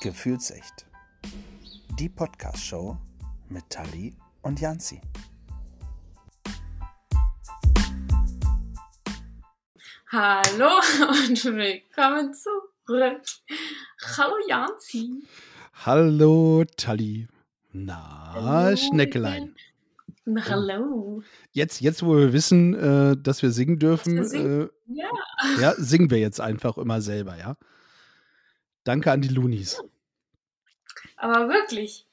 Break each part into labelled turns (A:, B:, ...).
A: Gefühlsecht. Die Podcast-Show mit Tali und Janzi.
B: Hallo und willkommen zurück. Hallo Janzi.
A: Hallo Tali. Na,
B: Hallo,
A: Schneckelein.
B: Na, hallo.
A: Jetzt, jetzt, wo wir wissen, äh, dass wir singen dürfen,
B: wir singen?
A: Äh,
B: Ja.
A: ja, singen wir jetzt einfach immer selber, ja? Danke an die Loonies.
B: Aber wirklich.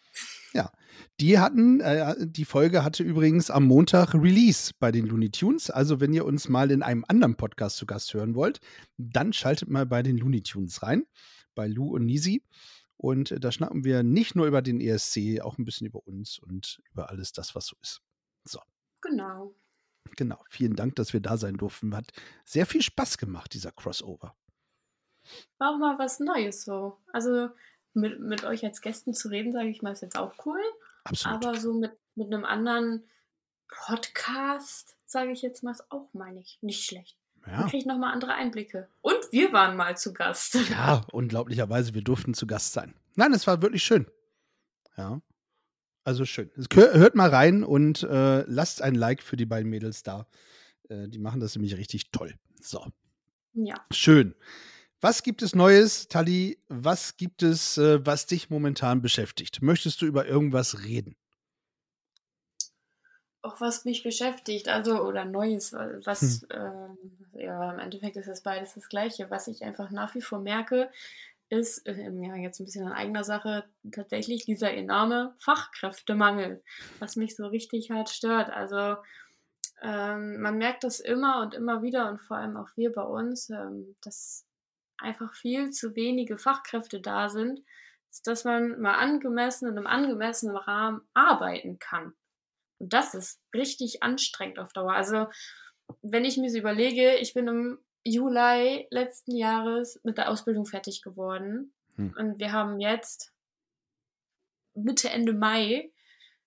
A: Die hatten, äh, die Folge hatte übrigens am Montag Release bei den Looney Tunes. Also, wenn ihr uns mal in einem anderen Podcast zu Gast hören wollt, dann schaltet mal bei den Looney Tunes rein, bei Lou und Nisi. Und äh, da schnacken wir nicht nur über den ESC, auch ein bisschen über uns und über alles das, was so ist. So,
B: Genau.
A: genau. Vielen Dank, dass wir da sein durften. Hat sehr viel Spaß gemacht, dieser Crossover.
B: War auch mal was Neues so. Also mit, mit euch als Gästen zu reden, sage ich mal, ist jetzt auch cool.
A: Absolut.
B: Aber so mit, mit einem anderen Podcast, sage ich jetzt mal, ist auch mal nicht, nicht schlecht. Dann
A: ja.
B: kriege ich nochmal andere Einblicke. Und wir waren mal zu Gast.
A: Ja, unglaublicherweise, wir durften zu Gast sein. Nein, es war wirklich schön. Ja. Also schön. Hört mal rein und äh, lasst ein Like für die beiden Mädels da. Äh, die machen das nämlich richtig toll. So,
B: Ja.
A: schön. Was gibt es Neues, Tali? Was gibt es, äh, was dich momentan beschäftigt? Möchtest du über irgendwas reden?
B: auch was mich beschäftigt, also oder Neues, was ähm, ja im Endeffekt ist es beides das Gleiche. Was ich einfach nach wie vor merke, ist ähm, ja jetzt ein bisschen an eigener Sache tatsächlich dieser enorme Fachkräftemangel, was mich so richtig hart stört. Also ähm, man merkt das immer und immer wieder und vor allem auch wir bei uns, ähm, dass einfach viel zu wenige Fachkräfte da sind, dass man mal angemessen in einem angemessenen Rahmen arbeiten kann. Und das ist richtig anstrengend auf Dauer. Also, wenn ich mir so überlege, ich bin im Juli letzten Jahres mit der Ausbildung fertig geworden.
A: Hm.
B: Und wir haben jetzt Mitte, Ende Mai.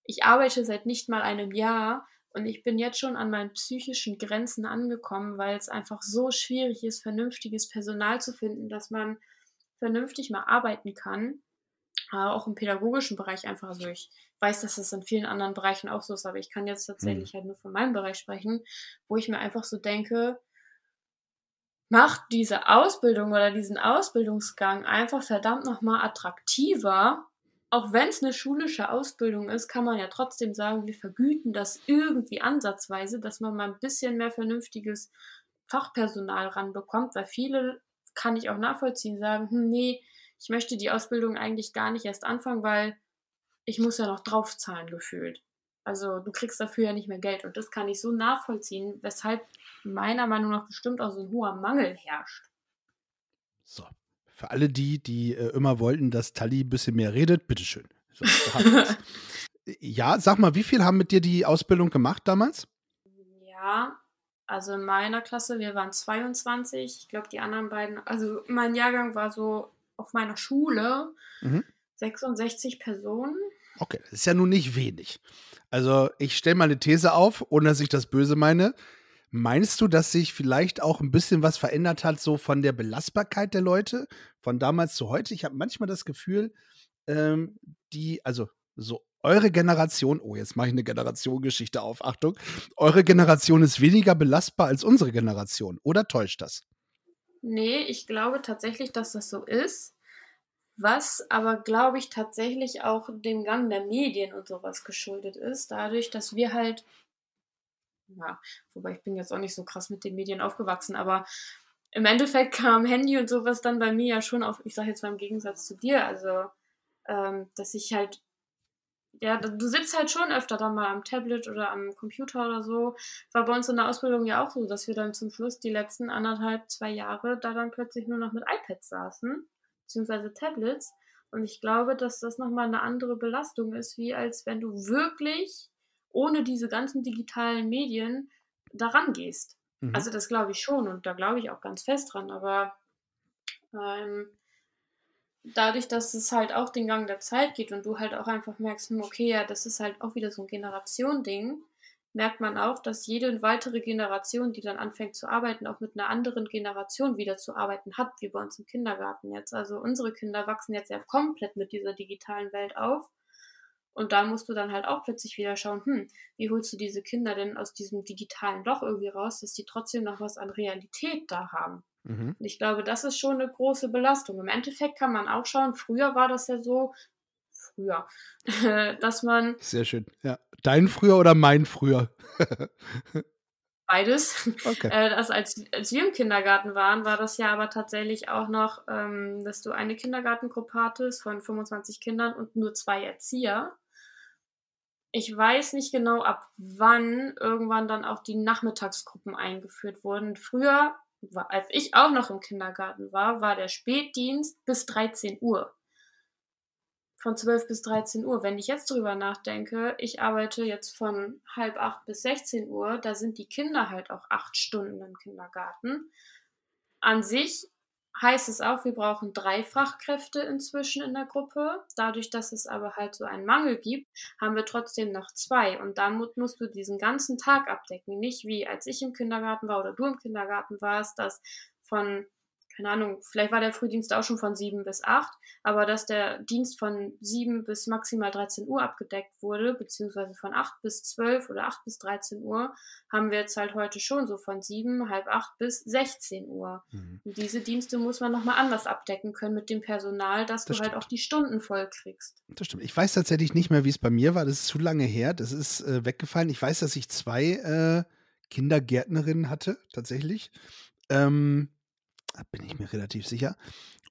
B: Ich arbeite seit nicht mal einem Jahr und ich bin jetzt schon an meinen psychischen Grenzen angekommen, weil es einfach so schwierig ist, vernünftiges Personal zu finden, dass man vernünftig mal arbeiten kann. Äh, auch im pädagogischen Bereich einfach. Also ich weiß, dass das in vielen anderen Bereichen auch so ist, aber ich kann jetzt tatsächlich halt nur von meinem Bereich sprechen, wo ich mir einfach so denke, macht diese Ausbildung oder diesen Ausbildungsgang einfach verdammt nochmal attraktiver. Auch wenn es eine schulische Ausbildung ist, kann man ja trotzdem sagen, wir vergüten das irgendwie ansatzweise, dass man mal ein bisschen mehr vernünftiges Fachpersonal ranbekommt, weil viele, kann ich auch nachvollziehen, sagen, hm, nee, ich möchte die Ausbildung eigentlich gar nicht erst anfangen, weil ich muss ja noch draufzahlen gefühlt. Also du kriegst dafür ja nicht mehr Geld. Und das kann ich so nachvollziehen, weshalb meiner Meinung nach bestimmt auch so ein hoher Mangel herrscht.
A: So. Für alle die, die äh, immer wollten, dass Tali ein bisschen mehr redet, bitteschön. So, ja, sag mal, wie viel haben mit dir die Ausbildung gemacht damals?
B: Ja, also in meiner Klasse, wir waren 22. Ich glaube, die anderen beiden, also mein Jahrgang war so auf meiner Schule
A: Mhm.
B: 66 Personen.
A: Okay, das ist ja nun nicht wenig. Also ich stelle mal eine These auf, ohne dass ich das böse meine. Meinst du, dass sich vielleicht auch ein bisschen was verändert hat, so von der Belastbarkeit der Leute, von damals zu heute? Ich habe manchmal das Gefühl, ähm, die, also so eure Generation, oh, jetzt mache ich eine Generationengeschichte auf, Achtung, eure Generation ist weniger belastbar als unsere Generation, oder täuscht das?
B: Nee, ich glaube tatsächlich, dass das so ist. Was aber, glaube ich, tatsächlich auch dem Gang der Medien und sowas geschuldet ist. Dadurch, dass wir halt, ja, wobei ich bin jetzt auch nicht so krass mit den Medien aufgewachsen, aber im Endeffekt kam Handy und sowas dann bei mir ja schon auf, ich sage jetzt mal im Gegensatz zu dir, also, ähm, dass ich halt, ja, du sitzt halt schon öfter dann mal am Tablet oder am Computer oder so. War bei uns in der Ausbildung ja auch so, dass wir dann zum Schluss die letzten anderthalb, zwei Jahre da dann plötzlich nur noch mit iPads saßen, beziehungsweise Tablets. Und ich glaube, dass das nochmal eine andere Belastung ist, wie als wenn du wirklich ohne diese ganzen digitalen Medien daran gehst.
A: Mhm.
B: Also das glaube ich schon und da glaube ich auch ganz fest dran, aber ähm, dadurch, dass es halt auch den Gang der Zeit geht und du halt auch einfach merkst, hm, okay, ja, das ist halt auch wieder so ein Generation-Ding, merkt man auch, dass jede weitere Generation, die dann anfängt zu arbeiten, auch mit einer anderen Generation wieder zu arbeiten hat, wie bei uns im Kindergarten jetzt. Also unsere Kinder wachsen jetzt ja komplett mit dieser digitalen Welt auf. Und da musst du dann halt auch plötzlich wieder schauen, hm, wie holst du diese Kinder denn aus diesem digitalen Loch irgendwie raus, dass die trotzdem noch was an Realität da haben. Mhm. Und ich glaube, das ist schon eine große Belastung. Im Endeffekt kann man auch schauen, früher war das ja so, früher, dass man.
A: Sehr schön, ja. Dein früher oder mein früher?
B: Beides. Okay. Äh, das, als, als wir im Kindergarten waren, war das ja aber tatsächlich auch noch, ähm, dass du eine Kindergartengruppe hattest von 25 Kindern und nur zwei Erzieher. Ich weiß nicht genau, ab wann irgendwann dann auch die Nachmittagsgruppen eingeführt wurden. Früher, als ich auch noch im Kindergarten war, war der Spätdienst bis 13 Uhr von 12 bis 13 Uhr. Wenn ich jetzt drüber nachdenke, ich arbeite jetzt von halb acht bis 16 Uhr, da sind die Kinder halt auch acht Stunden im Kindergarten. An sich heißt es auch, wir brauchen drei Fachkräfte inzwischen in der Gruppe. Dadurch, dass es aber halt so einen Mangel gibt, haben wir trotzdem noch zwei. Und damit musst du diesen ganzen Tag abdecken. Nicht wie als ich im Kindergarten war oder du im Kindergarten warst, dass von keine Ahnung, vielleicht war der Frühdienst auch schon von 7 bis 8, aber dass der Dienst von 7 bis maximal 13 Uhr abgedeckt wurde, beziehungsweise von 8 bis 12 oder 8 bis 13 Uhr, haben wir jetzt halt heute schon so von 7, halb 8 bis 16 Uhr. Mhm. Und diese Dienste muss man nochmal anders abdecken können mit dem Personal, dass das du halt stimmt. halt auch die Stunden voll kriegst.
A: Das stimmt. Ich weiß tatsächlich nicht mehr, wie es bei mir war. Das ist zu lange her. Das ist äh, weggefallen. Ich weiß, dass ich zwei äh, Kindergärtnerinnen hatte, tatsächlich. Ähm, bin ich mir relativ sicher.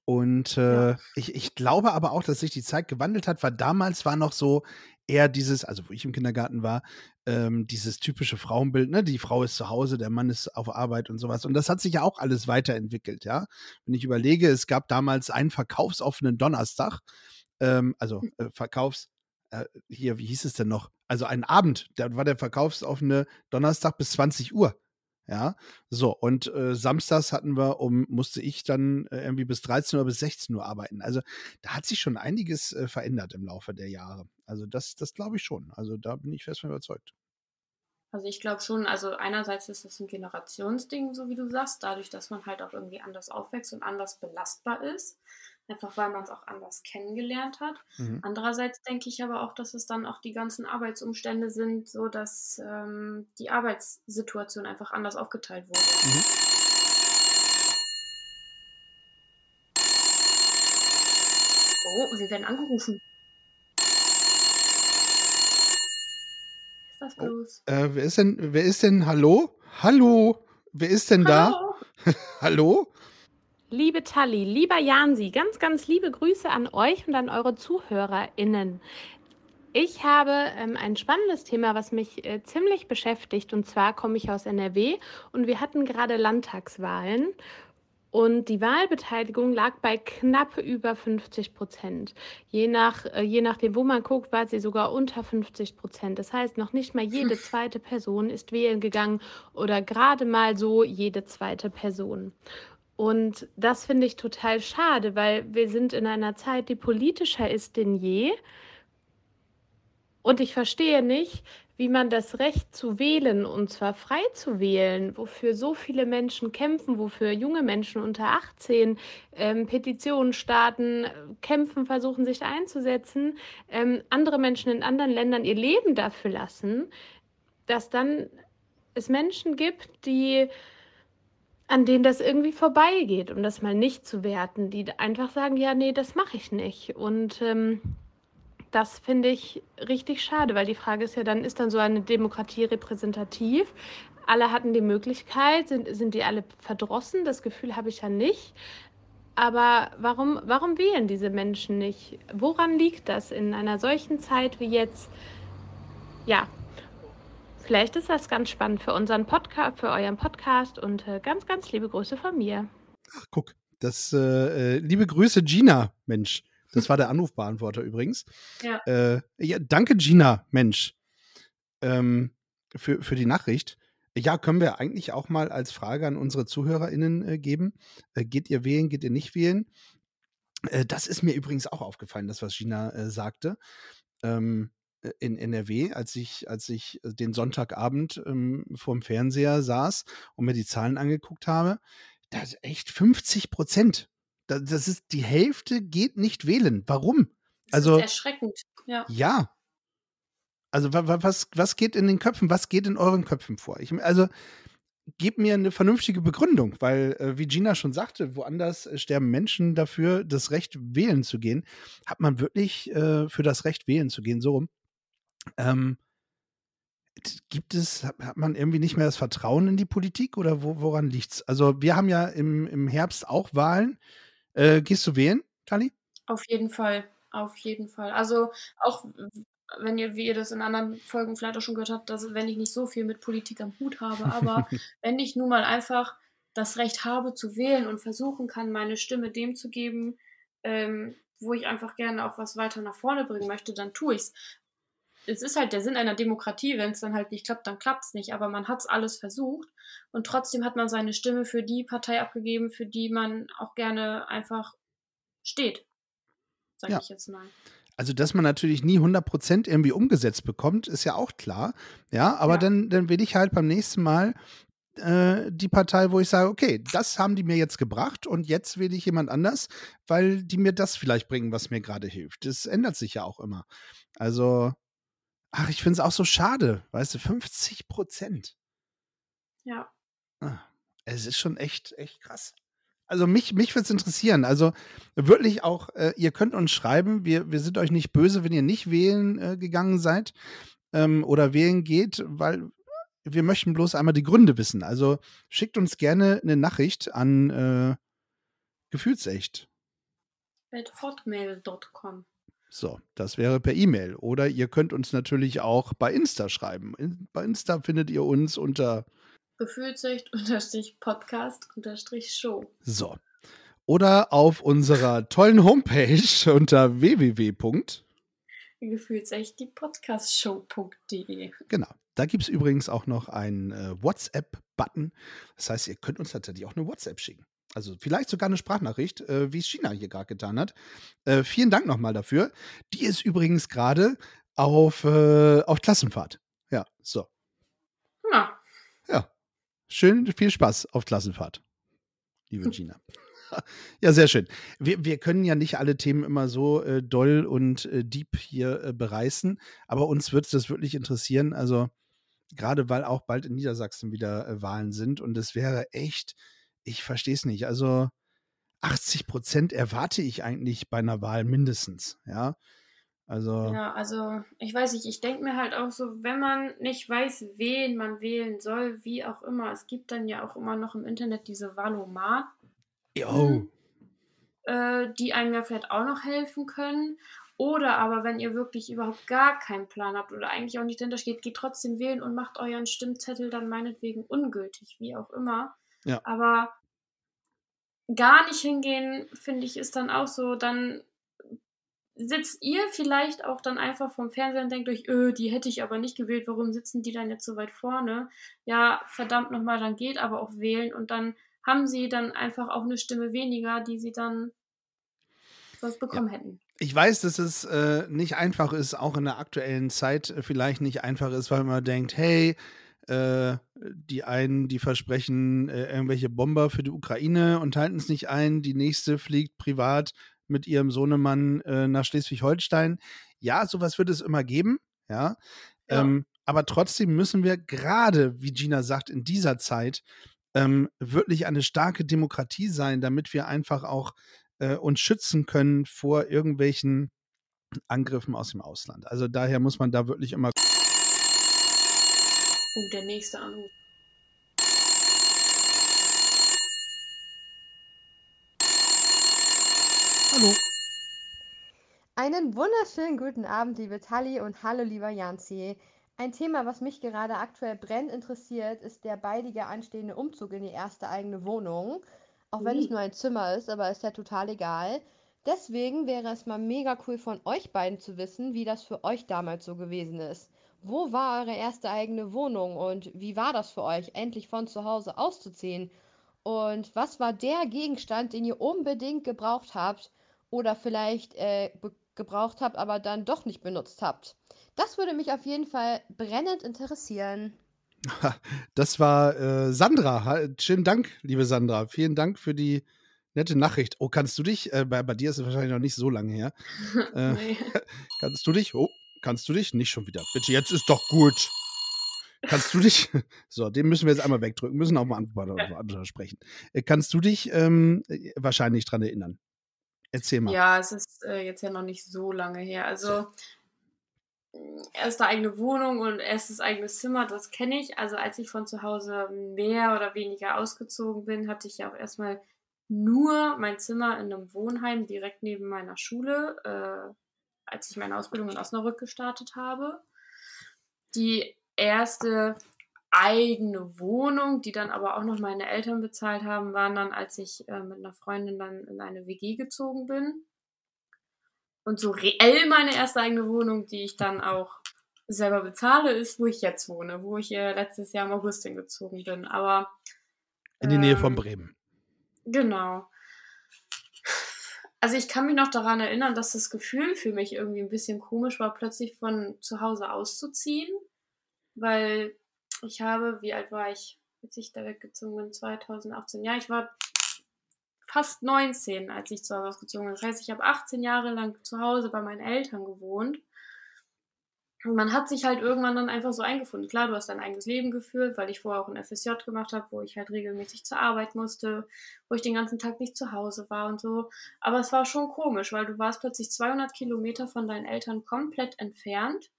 A: Und äh, ja. ich, ich glaube aber auch, dass sich die Zeit gewandelt hat, weil damals war noch so eher dieses, also wo ich im Kindergarten war, ähm, dieses typische Frauenbild, ne? Die Frau ist zu Hause, der Mann ist auf Arbeit und sowas. Und das hat sich ja auch alles weiterentwickelt, ja. Wenn ich überlege, es gab damals einen verkaufsoffenen Donnerstag, ähm, also hm. äh, Verkaufs, äh, hier, wie hieß es denn noch? Also einen Abend, da war der verkaufsoffene Donnerstag bis 20 Uhr. Ja, so, und äh, samstags hatten wir um, musste ich dann äh, irgendwie bis 13 Uhr bis 16 Uhr arbeiten. Also da hat sich schon einiges äh, verändert im Laufe der Jahre. Also das, das glaube ich schon. Also da bin ich fest von überzeugt.
B: Also ich glaube schon, also einerseits ist es ein Generationsding, so wie du sagst, dadurch, dass man halt auch irgendwie anders aufwächst und anders belastbar ist einfach weil man es auch anders kennengelernt hat. Mhm. Andererseits denke ich aber auch, dass es dann auch die ganzen Arbeitsumstände sind, so dass ähm, die Arbeitssituation einfach anders aufgeteilt wurde. Mhm. Oh, wir werden angerufen.
A: Was ist das oh, bloß? Oh, äh, wer ist denn, wer ist denn, hallo? Hallo? Wer ist denn hallo? da? hallo?
C: Liebe Tali, lieber Jansi, ganz, ganz liebe Grüße an euch und an eure ZuhörerInnen. Ich habe ähm, ein spannendes Thema, was mich äh, ziemlich beschäftigt. Und zwar komme ich aus NRW und wir hatten gerade Landtagswahlen. Und die Wahlbeteiligung lag bei knapp über 50 Prozent. Je, nach, äh, je nachdem, wo man guckt, war sie sogar unter 50 Prozent. Das heißt, noch nicht mal jede zweite Person ist wählen gegangen oder gerade mal so jede zweite Person. Und das finde ich total schade, weil wir sind in einer Zeit, die politischer ist denn je. Und ich verstehe nicht, wie man das Recht zu wählen, und zwar frei zu wählen, wofür so viele Menschen kämpfen, wofür junge Menschen unter 18 ähm, Petitionen starten, kämpfen, versuchen sich einzusetzen, ähm, andere Menschen in anderen Ländern ihr Leben dafür lassen, dass dann es Menschen gibt, die an denen das irgendwie vorbeigeht, um das mal nicht zu werten, die einfach sagen, ja, nee, das mache ich nicht. Und ähm, das finde ich richtig schade, weil die Frage ist ja dann, ist dann so eine Demokratie repräsentativ? Alle hatten die Möglichkeit, sind, sind die alle verdrossen? Das Gefühl habe ich ja nicht. Aber warum, warum wählen diese Menschen nicht? Woran liegt das in einer solchen Zeit wie jetzt? Ja, Vielleicht ist das ganz spannend für unseren Podcast, für euren Podcast und äh, ganz, ganz liebe Grüße von mir.
A: Ach, guck, das äh, äh liebe Grüße Gina, Mensch. Das war der Anrufbeantworter übrigens. Ja. Äh, ja danke Gina, Mensch, ähm, für, für die Nachricht. Ja, können wir eigentlich auch mal als Frage an unsere ZuhörerInnen äh, geben. Äh, geht ihr wählen, geht ihr nicht wählen? Äh, das ist mir übrigens auch aufgefallen, das, was Gina sagte. Ähm, äh, in NRW, als ich, als ich äh, den Sonntagabend ähm, vorm Fernseher saß und mir die Zahlen angeguckt habe, da ist echt 50 Prozent. Da, das ist die Hälfte geht nicht wählen. Warum?
B: Das
A: Also
B: ist erschreckend. Ja.
A: ja. Also wa- wa- was, was geht in den Köpfen? Was geht in euren Köpfen vor? Ich, also gebt mir eine vernünftige Begründung, weil, äh, wie Gina schon sagte, woanders äh, sterben Menschen dafür, das Recht wählen zu gehen. Hat man wirklich äh, für das Recht wählen zu gehen, so rum? Ähm, gibt es, hat hat man irgendwie nicht mehr das Vertrauen in die Politik oder wo, woran liegt's? Also wir haben ja im, im Herbst auch Wahlen. Äh, gehst du wählen, Tali?
B: Auf jeden Fall. Auf jeden Fall. Also auch wenn ihr, wie ihr das in anderen Folgen vielleicht auch schon gehört habt, dass wenn ich nicht so viel mit Politik am Hut habe, aber wenn ich nun mal einfach das Recht habe zu wählen und versuchen kann, meine Stimme dem zu geben, ähm, wo ich einfach gerne auch was weiter nach vorne bringen möchte, dann tue ich's. Es ist halt der Sinn einer Demokratie, wenn es dann halt nicht klappt, dann klappt's nicht, aber man hat's alles versucht und trotzdem hat man seine Stimme für die Partei abgegeben, für die man auch gerne einfach steht, sage
A: Ja.
B: ich jetzt mal.
A: Also, dass man natürlich nie 100% irgendwie umgesetzt bekommt, ist ja auch klar. Ja, aber
B: Ja.
A: dann, dann will ich halt beim nächsten Mal äh, die Partei, wo ich sage, okay, das haben die mir jetzt gebracht und jetzt wähle ich jemand anders, weil die mir das vielleicht bringen, was mir gerade hilft. Das ändert sich ja auch immer. Also, ach, ich finde es auch so schade, weißt du, 50 Prozent.
B: Ja.
A: Ah, es ist schon echt, echt krass. Also mich, mich würde es interessieren. Also wirklich auch, äh, ihr könnt uns schreiben, wir, wir sind euch nicht böse, wenn ihr nicht wählen äh, gegangen seid ähm, oder wählen geht, weil wir möchten bloß einmal die Gründe wissen. Also schickt uns gerne eine Nachricht an äh, Gefühlsecht.
B: At hotmail.com.
A: So, das wäre per E-Mail. Oder ihr könnt uns natürlich auch bei Insta schreiben. In, bei Insta findet ihr uns unter
B: Gefühlsecht unterstrich Podcast unterstrich Show.
A: So. Oder auf unserer tollen Homepage unter www.
B: Gefühlsecht die Podcastshow.de.
A: Genau. Da gibt es übrigens auch noch einen äh, WhatsApp-Button. Das heißt, ihr könnt uns tatsächlich auch eine WhatsApp schicken. Also vielleicht sogar eine Sprachnachricht, äh, wie es China hier gerade getan hat. Äh, vielen Dank nochmal dafür. Die ist übrigens gerade auf, äh, auf Klassenfahrt. Ja, so.
B: Ja,
A: Ja. Schön, viel Spaß auf Klassenfahrt, liebe Gina. Ja, sehr schön. Wir, wir können ja nicht alle Themen immer so äh, doll und äh, deep hier äh, bereißen, aber uns wird das wirklich interessieren. Also gerade weil auch bald in Niedersachsen wieder Wahlen sind und es wäre echt, ich verstehe es nicht. Also 80 Prozent erwarte ich eigentlich bei einer Wahl mindestens. Ja, also
B: ja, also ich weiß nicht, ich denke mir halt auch so, wenn man nicht weiß, wen man wählen soll, wie auch immer, es gibt dann ja auch immer noch im Internet diese Valomat,
A: yo,
B: äh, die einem ja vielleicht auch noch helfen können. Oder aber wenn ihr wirklich überhaupt gar keinen Plan habt oder eigentlich auch nicht dahinter steht, geht trotzdem wählen und macht euren Stimmzettel dann meinetwegen ungültig, wie auch immer.
A: Ja.
B: Aber gar nicht hingehen, finde ich, ist dann auch so, dann sitzt ihr vielleicht auch dann einfach vom Fernseher und denkt euch, öh, die hätte ich aber nicht gewählt, warum sitzen die dann jetzt so weit vorne? Ja, verdammt nochmal, dann geht aber auch wählen und dann haben sie dann einfach auch eine Stimme weniger, die sie dann sonst bekommen hätten.
A: Ich weiß, dass es äh, nicht einfach ist, auch in der aktuellen Zeit äh, vielleicht nicht einfach ist, weil man denkt, hey, äh, die einen, die versprechen äh, irgendwelche Bomber für die Ukraine und halten es nicht ein, die nächste fliegt privat mit ihrem Sohnemann äh, nach Schleswig-Holstein. Ja, sowas wird es immer geben, ja.
B: Ja.
A: Ähm, aber trotzdem müssen wir gerade, wie Gina sagt, in dieser Zeit ähm, wirklich eine starke Demokratie sein, damit wir einfach auch äh, uns schützen können vor irgendwelchen Angriffen aus dem Ausland. Also daher muss man da wirklich immer.
B: Oh, der nächste Anruf.
A: Hallo.
D: Einen wunderschönen guten Abend, liebe Tali und hallo, lieber Janzi. Ein Thema, was mich gerade aktuell brennend interessiert, ist der baldige anstehende Umzug in die erste eigene Wohnung. Auch wenn es
B: Ui.
D: nur ein Zimmer ist, aber ist ja total egal. Deswegen wäre es mal mega cool von euch beiden zu wissen, wie das für euch damals so gewesen ist. Wo war eure erste eigene Wohnung und wie war das für euch, endlich von zu Hause auszuziehen? Und was war der Gegenstand, den ihr unbedingt gebraucht habt oder vielleicht äh, gebraucht habt, aber dann doch nicht benutzt habt. Das würde mich auf jeden Fall brennend interessieren.
A: Das war äh, Sandra. Schönen Dank, liebe Sandra. Vielen Dank für die nette Nachricht. Oh, kannst du dich, äh, bei, bei, dir ist es wahrscheinlich noch nicht so lange her. Äh. Kannst du dich, oh, kannst du dich, nicht schon wieder. Bitte, jetzt ist doch gut. Kannst du dich, so, den müssen wir jetzt einmal wegdrücken, müssen auch mal andere sprechen. Äh, kannst du dich ähm, wahrscheinlich dran erinnern? Erzähl mal.
B: Ja, es ist äh, jetzt ja noch nicht so lange her. Also, erste eigene Wohnung und erstes eigenes Zimmer, das kenne ich. Also, als ich von zu Hause mehr oder weniger ausgezogen bin, hatte ich ja auch erstmal nur mein Zimmer in einem Wohnheim direkt neben meiner Schule, äh, als ich meine Ausbildung in Osnabrück gestartet habe. Die erste eigene Wohnung, die dann aber auch noch meine Eltern bezahlt haben, waren dann, als ich äh, mit einer Freundin dann in eine WG gezogen bin. Und so reell meine erste eigene Wohnung, die ich dann auch selber bezahle, ist, wo ich jetzt wohne, wo ich äh, letztes Jahr im August hingezogen bin. Aber
A: in die Nähe von ähm, Bremen.
B: Genau. Also ich kann mich noch daran erinnern, dass das Gefühl für mich irgendwie ein bisschen komisch war, plötzlich von zu Hause auszuziehen, weil ich habe, wie alt war ich, als ich da weggezogen bin, 2018, ja, ich war fast 19, als ich zu Hause ausgezogen bin. Das heißt, ich habe 18 Jahre lang zu Hause bei meinen Eltern gewohnt und man hat sich halt irgendwann dann einfach so eingefunden. Klar, du hast dein eigenes Leben geführt, weil ich vorher auch ein FSJ gemacht habe, wo ich halt regelmäßig zur Arbeit musste, wo ich den ganzen Tag nicht zu Hause war und so. Aber es war schon komisch, weil du warst plötzlich 200 Kilometer von deinen Eltern komplett entfernt.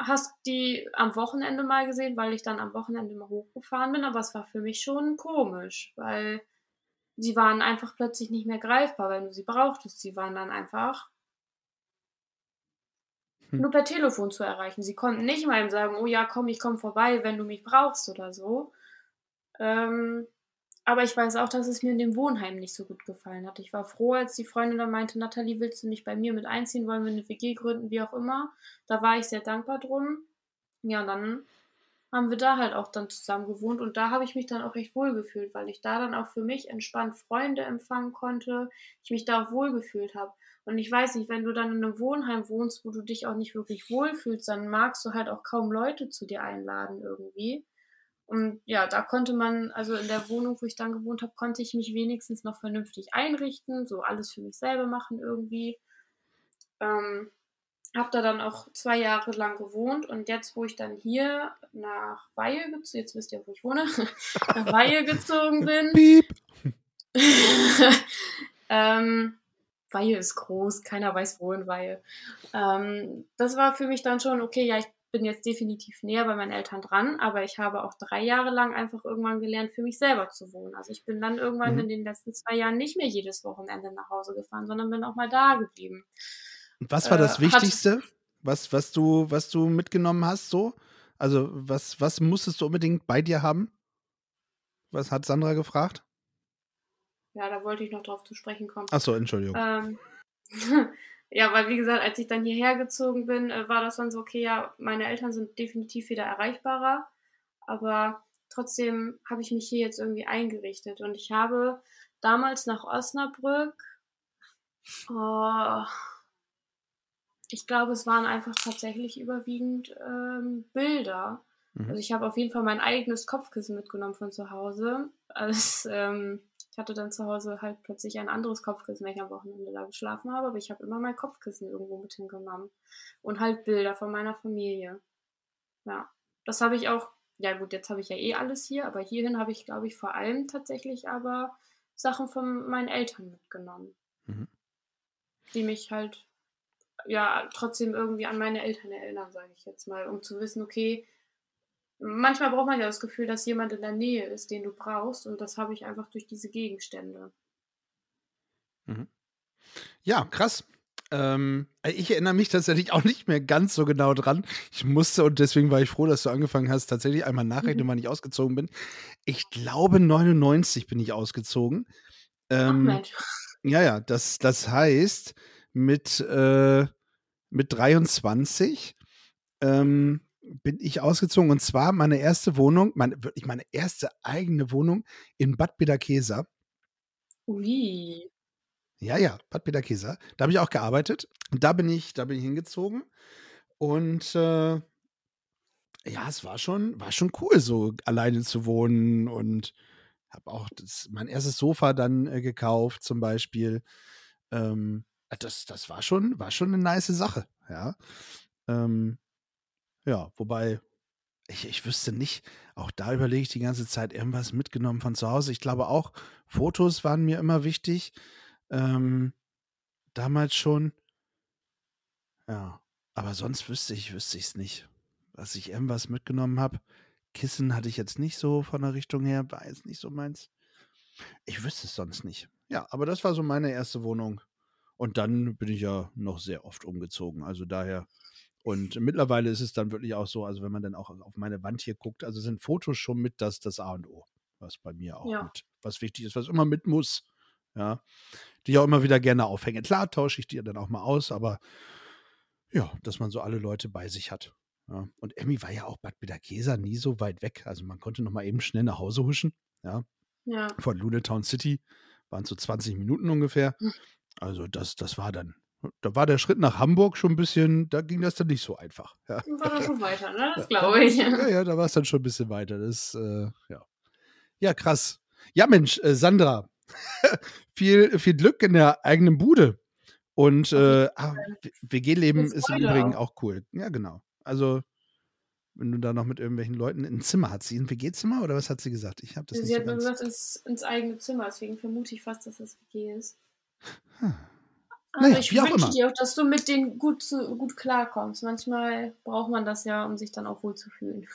B: Hast die am Wochenende mal gesehen, weil ich dann am Wochenende mal hochgefahren bin, aber es war für mich schon komisch, weil sie waren einfach plötzlich nicht mehr greifbar, wenn du sie brauchtest. Sie waren dann einfach hm. nur per Telefon zu erreichen. Sie konnten nicht mal sagen, oh ja, komm, ich komme vorbei, wenn du mich brauchst oder so. Ähm, aber ich weiß auch, dass es mir in dem Wohnheim nicht so gut gefallen hat. Ich war froh, als die Freundin dann meinte, Nathalie, willst du nicht bei mir mit einziehen, wollen wir eine WG gründen, wie auch immer. Da war ich sehr dankbar drum. Ja, und dann haben wir da halt auch dann zusammen gewohnt und da habe ich mich dann auch recht wohl gefühlt, weil ich da dann auch für mich entspannt Freunde empfangen konnte, ich mich da auch wohl gefühlt habe. Und ich weiß nicht, wenn du dann in einem Wohnheim wohnst, wo du dich auch nicht wirklich wohlfühlst, dann magst du halt auch kaum Leute zu dir einladen irgendwie. Und ja, da konnte man, also in der Wohnung, wo ich dann gewohnt habe, konnte ich mich wenigstens noch vernünftig einrichten, so alles für mich selber machen irgendwie. Ähm, habe da dann auch zwei Jahre lang gewohnt und jetzt, wo ich dann hier nach Weihe gezogen, jetzt wisst ihr, wo ich wohne, nach Weihe gezogen bin. Ähm, Weihe ist groß, keiner weiß wo in Weihe. Ähm, das war für mich dann schon, okay, ja, ich bin jetzt definitiv näher bei meinen Eltern dran, aber ich habe auch drei Jahre lang einfach irgendwann gelernt, für mich selber zu wohnen. Also ich bin dann irgendwann mhm. in den letzten zwei Jahren nicht mehr jedes Wochenende nach Hause gefahren, sondern bin auch mal da geblieben.
A: Und was war das äh, Wichtigste, was, was, du, was du mitgenommen hast, so? Also, was, was musstest du unbedingt bei dir haben? Was hat Sandra gefragt?
B: Ja, da wollte ich noch drauf zu sprechen kommen.
A: Achso, Entschuldigung. Ähm,
B: ja, weil wie gesagt, als ich dann hierher gezogen bin, äh, war das dann so, okay, ja, meine Eltern sind definitiv wieder erreichbarer, aber trotzdem habe ich mich hier jetzt irgendwie eingerichtet und ich habe damals nach Osnabrück, oh, ich glaube, es waren einfach tatsächlich überwiegend ähm, Bilder. Mhm. Also ich habe auf jeden Fall mein eigenes Kopfkissen mitgenommen von zu Hause. Als, ähm, ich hatte dann zu Hause halt plötzlich ein anderes Kopfkissen, wenn ich am Wochenende da geschlafen habe, aber ich habe immer mein Kopfkissen irgendwo mit hingenommen. Und halt Bilder von meiner Familie. Ja, das habe ich auch, ja gut, jetzt habe ich ja eh alles hier, aber hierhin habe ich, glaube ich, vor allem tatsächlich aber Sachen von meinen Eltern mitgenommen. Mhm. Die mich halt, ja, trotzdem irgendwie an meine Eltern erinnern, sage ich jetzt mal, um zu wissen, okay, manchmal braucht man ja das Gefühl, dass jemand in der Nähe ist, den du brauchst. Und das habe ich einfach durch diese Gegenstände.
A: Mhm. Ja, krass. Ähm, ich erinnere mich tatsächlich auch nicht mehr ganz so genau dran. Ich musste, und deswegen war ich froh, dass du angefangen hast, tatsächlich einmal nachrechnen, mhm. wann ich ausgezogen bin. Ich glaube, 99 bin ich ausgezogen. Ähm, Ach, ja, ja, das, das heißt, mit, äh, mit 23 ähm, bin ich ausgezogen und zwar meine erste Wohnung, meine, wirklich meine erste eigene Wohnung in Bad Bederkesa.
B: Ui.
A: Ja, ja, Bad Peterkesa. Da habe ich auch gearbeitet. Und da bin ich, da bin ich hingezogen. Und äh, ja, es war schon, war schon cool, so alleine zu wohnen und habe auch das, mein erstes Sofa dann äh, gekauft, zum Beispiel. Ähm, das, das war schon, war schon eine nice Sache, ja. Ähm, ja, wobei, ich, ich wüsste nicht, auch da überlege ich die ganze Zeit irgendwas mitgenommen von zu Hause. Ich glaube auch, Fotos waren mir immer wichtig. Ähm, damals schon. Ja, aber sonst wüsste ich, wüsste ich es nicht, dass ich irgendwas mitgenommen habe. Kissen hatte ich jetzt nicht so von der Richtung her, war jetzt nicht so meins. Ich wüsste es sonst nicht. Ja, aber das war so meine erste Wohnung. Und dann bin ich ja noch sehr oft umgezogen. Also daher. Und mittlerweile ist es dann wirklich auch so, also wenn man dann auch auf meine Wand hier guckt, also sind Fotos schon mit das, das A und O, was bei mir auch
B: Ja.
A: mit, was wichtig ist, was immer mit muss. Ja. Die ich auch immer wieder gerne aufhänge. Klar tausche ich die dann auch mal aus, aber ja, dass man so alle Leute bei sich hat. Ja. Und Emmy war ja auch Bad Bederkesa nie so weit weg. Also man konnte noch mal eben schnell nach Hause huschen. Ja.
B: Ja.
A: Von Lunetown City waren so 20 Minuten ungefähr. Also das, das war dann, da war der Schritt nach Hamburg schon ein bisschen, da ging das dann nicht so einfach. Ja,
B: War da schon weiter, ne? Das glaube ich.
A: ja, ja da war es dann schon ein bisschen weiter. Das, äh, ja. Ja, krass. Ja, Mensch, äh, Sandra, viel, viel Glück in der eigenen Bude. Und äh, ah, WG-Leben ist im Übrigen
B: auch.
A: cool. Ja, genau. Also, wenn du da noch mit irgendwelchen Leuten ein Zimmer hat sie ein WG-Zimmer oder was hat sie gesagt? Ich habe das
B: Sie
A: nicht so
B: hat nur
A: ganz.
B: gesagt, ins, ins eigene Zimmer, deswegen vermute ich fast, dass das WG ist.
A: Hm.
B: Also
A: Naja,
B: ich wünsche dir auch, dass du mit denen gut, zu, gut klarkommst. Manchmal braucht man das ja, um sich dann auch wohl zu fühlen.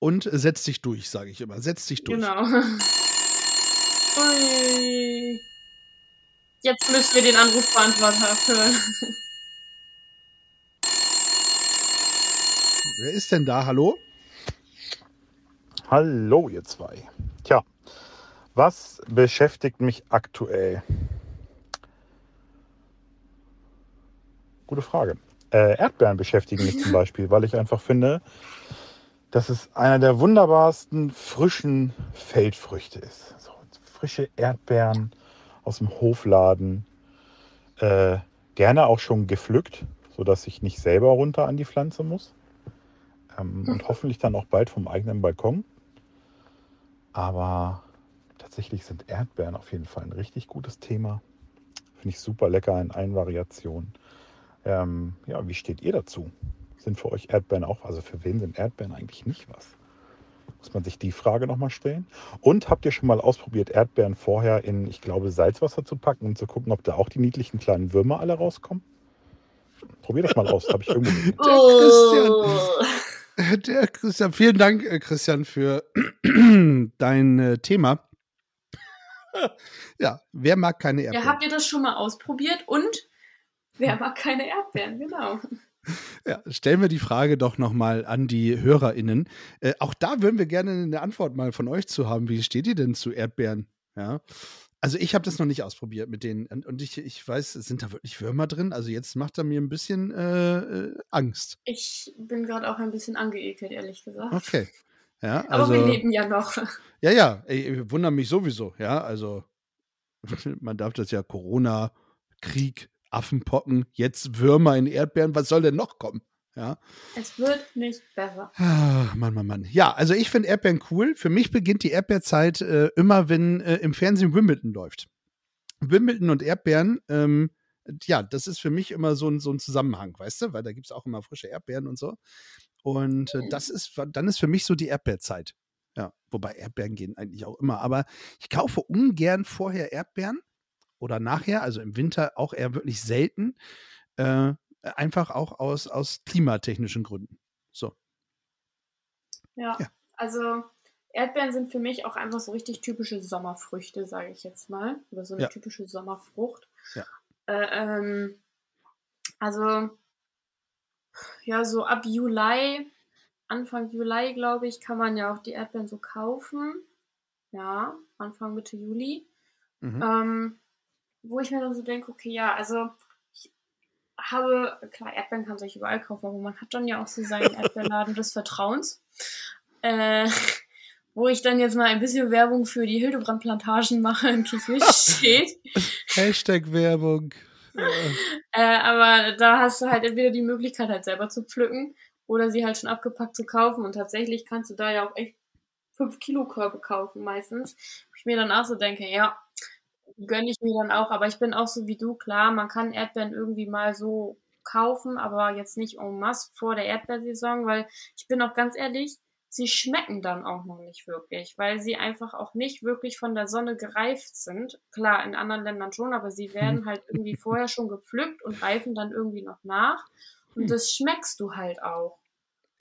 A: Und äh, setz dich durch, sage ich immer. Setz dich durch.
B: Genau. Ui. Jetzt müssen wir den Anrufbeantworter hören.
A: Wer ist denn da? Hallo?
E: Hallo, ihr zwei. Tja, was beschäftigt mich aktuell? Gute Frage. Äh, Erdbeeren beschäftigen mich zum Beispiel, weil ich einfach finde, dass es einer der wunderbarsten frischen Feldfrüchte ist. So, frische Erdbeeren aus dem Hofladen. Äh, gerne auch schon gepflückt, sodass ich nicht selber runter an die Pflanze muss. Ähm, und hoffentlich dann auch bald vom eigenen Balkon. Aber tatsächlich sind Erdbeeren auf jeden Fall ein richtig gutes Thema. Finde ich super lecker in allen Variationen. Ähm, ja, wie steht ihr dazu? Sind für euch Erdbeeren auch, also für wen sind Erdbeeren eigentlich nicht was? Muss man sich die Frage nochmal stellen? Und habt ihr schon mal ausprobiert, Erdbeeren vorher in, ich glaube, Salzwasser zu packen und zu gucken, ob da auch die niedlichen kleinen Würmer alle rauskommen? Probier das mal aus, habe ich irgendwo gesehen.
B: Oh.
A: Der Christian, vielen Dank, äh, Christian, für dein äh, Thema. ja, wer mag keine
B: Ja,
A: Erdbeeren?
B: habt ihr das schon mal ausprobiert? Und wer mag keine Erdbeeren? Genau.
A: Ja, stellen wir die Frage doch nochmal an die HörerInnen. Äh, auch da würden wir gerne eine Antwort mal von euch zu haben. Wie steht ihr denn zu Erdbeeren? Ja. Also ich habe das noch nicht ausprobiert mit denen. Und ich, ich weiß, sind da wirklich Würmer drin? Also jetzt macht er mir ein bisschen äh, äh, Angst.
B: Ich bin gerade auch ein bisschen angeekelt, ehrlich gesagt.
A: Okay. Ja,
B: Aber
A: also,
B: wir leben ja noch.
A: Ja, ja, ich, ich wundere mich sowieso. Ja, also man darf das ja Corona, Krieg, Affenpocken, jetzt Würmer in Erdbeeren. Was soll denn noch kommen? Ja.
B: Es wird nicht besser.
A: Ah, Mann, Mann, Mann. Ja, also ich finde Erdbeeren cool. Für mich beginnt die Erdbeerzeit äh, immer, wenn äh, im Fernsehen Wimbledon läuft. Wimbledon und Erdbeeren, ähm, ja, das ist für mich immer so ein, so ein Zusammenhang, weißt du? Weil da gibt es auch immer frische Erdbeeren und so. Und äh, das ist, dann ist für mich so die Erdbeerzeit. Ja, wobei Erdbeeren gehen eigentlich auch immer. Aber ich kaufe ungern vorher Erdbeeren oder nachher, also im Winter auch eher wirklich selten. Äh, einfach auch aus, aus klimatechnischen Gründen. So.
B: Ja.
A: Ja.
B: Also Erdbeeren sind für mich auch einfach so richtig typische Sommerfrüchte, sage ich jetzt mal. Oder so eine
A: Ja.
B: typische Sommerfrucht.
A: Ja.
B: Äh, ähm, also, ja, so ab Juli, Anfang Juli, glaube ich, kann man ja auch die Erdbeeren so kaufen. Ja, Anfang Mitte Juli.
A: Mhm.
B: Ähm, wo ich mir dann so denke, okay, ja, also ich habe, klar, Erdbeeren kann man sich überall kaufen, aber man hat dann ja auch so seinen Erdbeerladen des Vertrauens. Äh, wo ich dann jetzt mal ein bisschen Werbung für die Hildebrand-Plantagen mache in steht.
A: Hashtag Werbung.
B: Äh, aber da hast du halt entweder die Möglichkeit, halt selber zu pflücken oder sie halt schon abgepackt zu kaufen. Und tatsächlich kannst du da ja auch echt 5 Kilo Körbe kaufen meistens. Wo ich mir dann auch so denke, ja, gönne ich mir dann auch. Aber ich bin auch so wie du, klar, man kann Erdbeeren irgendwie mal so kaufen, aber jetzt nicht en masse vor der Erdbeersaison, weil ich bin auch ganz ehrlich, sie schmecken dann auch noch nicht wirklich, weil sie einfach auch nicht wirklich von der Sonne gereift sind. Klar, in anderen Ländern schon, aber sie werden halt irgendwie vorher schon gepflückt und reifen dann irgendwie noch nach. Und das schmeckst du halt auch.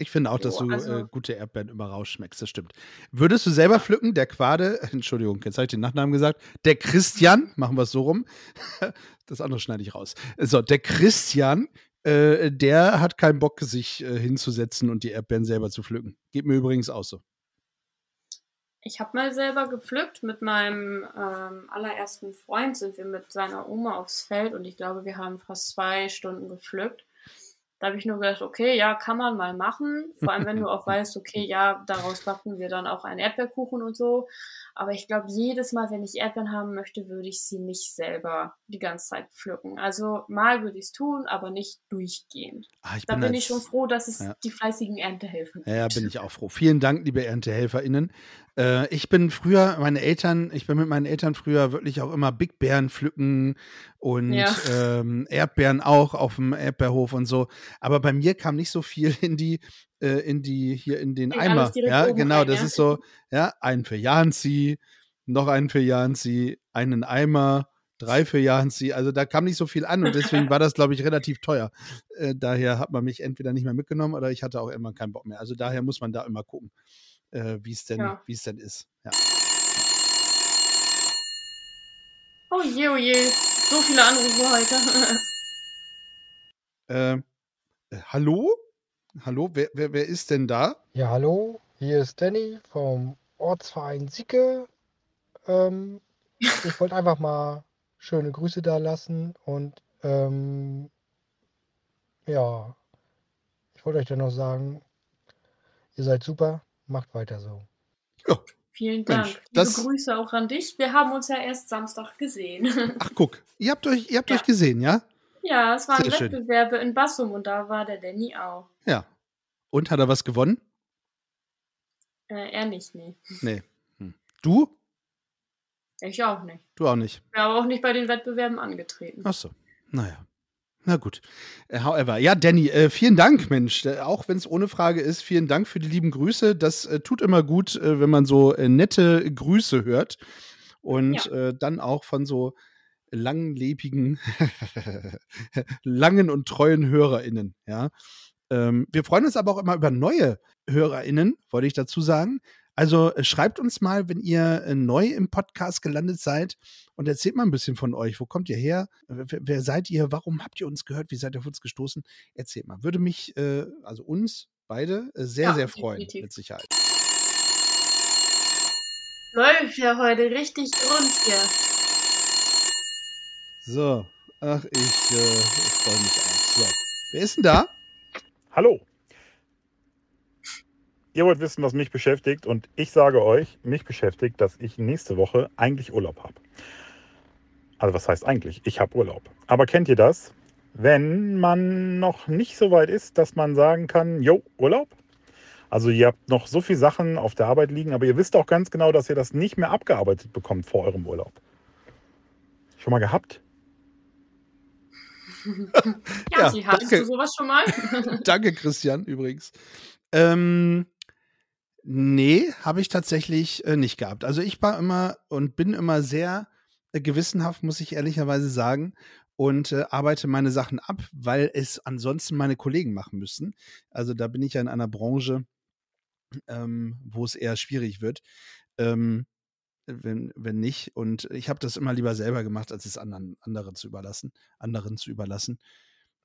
A: Ich finde auch, dass du
B: also-
A: äh, gute Erdbeeren immer rausschmeckst, das stimmt. Würdest du selber pflücken, der Quade, Entschuldigung, jetzt habe ich den Nachnamen gesagt, der Christian, machen wir es so rum, das andere schneide ich raus. So, der Christian, äh, der hat keinen Bock, sich äh, hinzusetzen und die Erdbeeren selber zu pflücken. Geht mir übrigens auch so.
B: Ich habe mal selber gepflückt. Mit meinem ähm, allerersten Freund sind wir mit seiner Oma aufs Feld und ich glaube, wir haben fast zwei Stunden gepflückt. Da habe ich nur gedacht, okay, ja, kann man mal machen. Vor allem, wenn du auch weißt, okay, ja, daraus backen wir dann auch einen Erdbeerkuchen und so. Aber ich glaube, jedes Mal, wenn ich Erdbeeren haben möchte, würde ich sie nicht selber die ganze Zeit pflücken. Also mal würde ich es tun, aber nicht durchgehend.
A: Ah, ich
B: Da bin
A: als-
B: ich schon froh, dass es
A: Ja.
B: die fleißigen Erntehelfer gibt.
A: Ja, ja, bin ich auch froh. Vielen Dank, liebe ErntehelferInnen. Äh, ich bin früher, meine Eltern, ich bin mit meinen Eltern früher wirklich auch immer Big Bären pflücken und
B: Ja.
A: ähm, Erdbeeren auch auf dem Erdbeerhof und so. Aber bei mir kam nicht so viel in die, äh, in die, hier in den Eimer. Ja, genau,
B: rein,
A: das
B: ja.
A: ist so, ja, einen für Janzi, noch einen für Janzi, einen Eimer, drei für Janzi. Also da kam nicht so viel an und deswegen war das, glaube ich, relativ teuer. Äh, daher hat man mich entweder nicht mehr mitgenommen oder ich hatte auch immer keinen Bock mehr. Also daher muss man da immer gucken, äh, wie es denn,
B: Ja.
A: es denn ist. Ja.
B: Oh je, oh je. So viele Anrufe heute.
A: Äh, äh, hallo? Hallo, wer, wer, wer ist denn da?
F: Ja, hallo, hier ist Danny vom Ortsverein Sieke. Ähm, ich wollte einfach mal schöne Grüße da lassen und ähm, ja, ich wollte euch dann noch sagen, ihr seid super, macht weiter so.
B: Vielen Dank.
A: Mensch,
B: Liebe
A: das-
B: Grüße auch an dich. Wir haben uns ja erst Samstag gesehen.
A: Ach, guck, ihr habt euch, ihr habt
B: Ja.
A: euch gesehen, ja?
B: Ja, es waren
A: Sehr schön.
B: Wettbewerbe in Bassum und da war der Danny auch.
A: Ja. Und hat er was gewonnen?
B: Äh, er nicht, nee.
A: Nee. Hm. Du?
B: Ich auch nicht.
A: Du auch nicht.
B: Wir haben auch nicht bei den Wettbewerben angetreten.
A: Ach so. Naja. Na gut. Äh, however, ja, Danny, äh, vielen Dank, Mensch. Äh, auch wenn es ohne Frage ist, vielen Dank für die lieben Grüße. Das äh, tut immer gut, äh, wenn man so äh, nette Grüße hört. Und äh, dann auch von so langlebigen, langen und treuen HörerInnen, ja. Ähm, wir freuen uns aber auch immer über neue HörerInnen, wollte ich dazu sagen. Also äh, schreibt uns mal, wenn ihr äh, neu im Podcast gelandet seid und erzählt mal ein bisschen von euch. Wo kommt ihr her? Wer, wer seid ihr? Warum habt ihr uns gehört? Wie seid ihr auf uns gestoßen? Erzählt mal. Würde mich, äh, also uns beide, äh, sehr,
B: Ja,
A: sehr freuen,
B: definitiv.
A: mit Sicherheit.
B: Läuft ja heute richtig rund hier.
A: So, ach, ich, äh, ich freue mich auch. So, wer ist denn da?
E: Hallo. Ihr wollt wissen, was mich beschäftigt und ich sage euch, mich beschäftigt, dass ich nächste Woche eigentlich Urlaub habe. Also was heißt eigentlich? Ich habe Urlaub. Aber kennt ihr das? Wenn man noch nicht so weit ist, dass man sagen kann, jo, Urlaub? Also ihr habt noch so viele Sachen auf der Arbeit liegen, aber ihr wisst auch ganz genau, dass ihr das nicht mehr abgearbeitet bekommt vor eurem Urlaub. Schon mal gehabt?
B: Ja,
A: Ja,
B: Sie hattest
A: danke.
B: du sowas schon mal?
A: Danke, Christian, übrigens. Ähm, nee, habe ich tatsächlich äh, nicht gehabt. Also ich war immer und bin immer sehr äh, gewissenhaft, muss ich ehrlicherweise sagen, und äh, arbeite meine Sachen ab, weil es ansonsten meine Kollegen machen müssen. Also da bin ich ja in einer Branche, ähm, wo es eher schwierig wird. Ähm, wenn, wenn nicht. Und ich habe das immer lieber selber gemacht, als es anderen, anderen zu überlassen, anderen zu überlassen.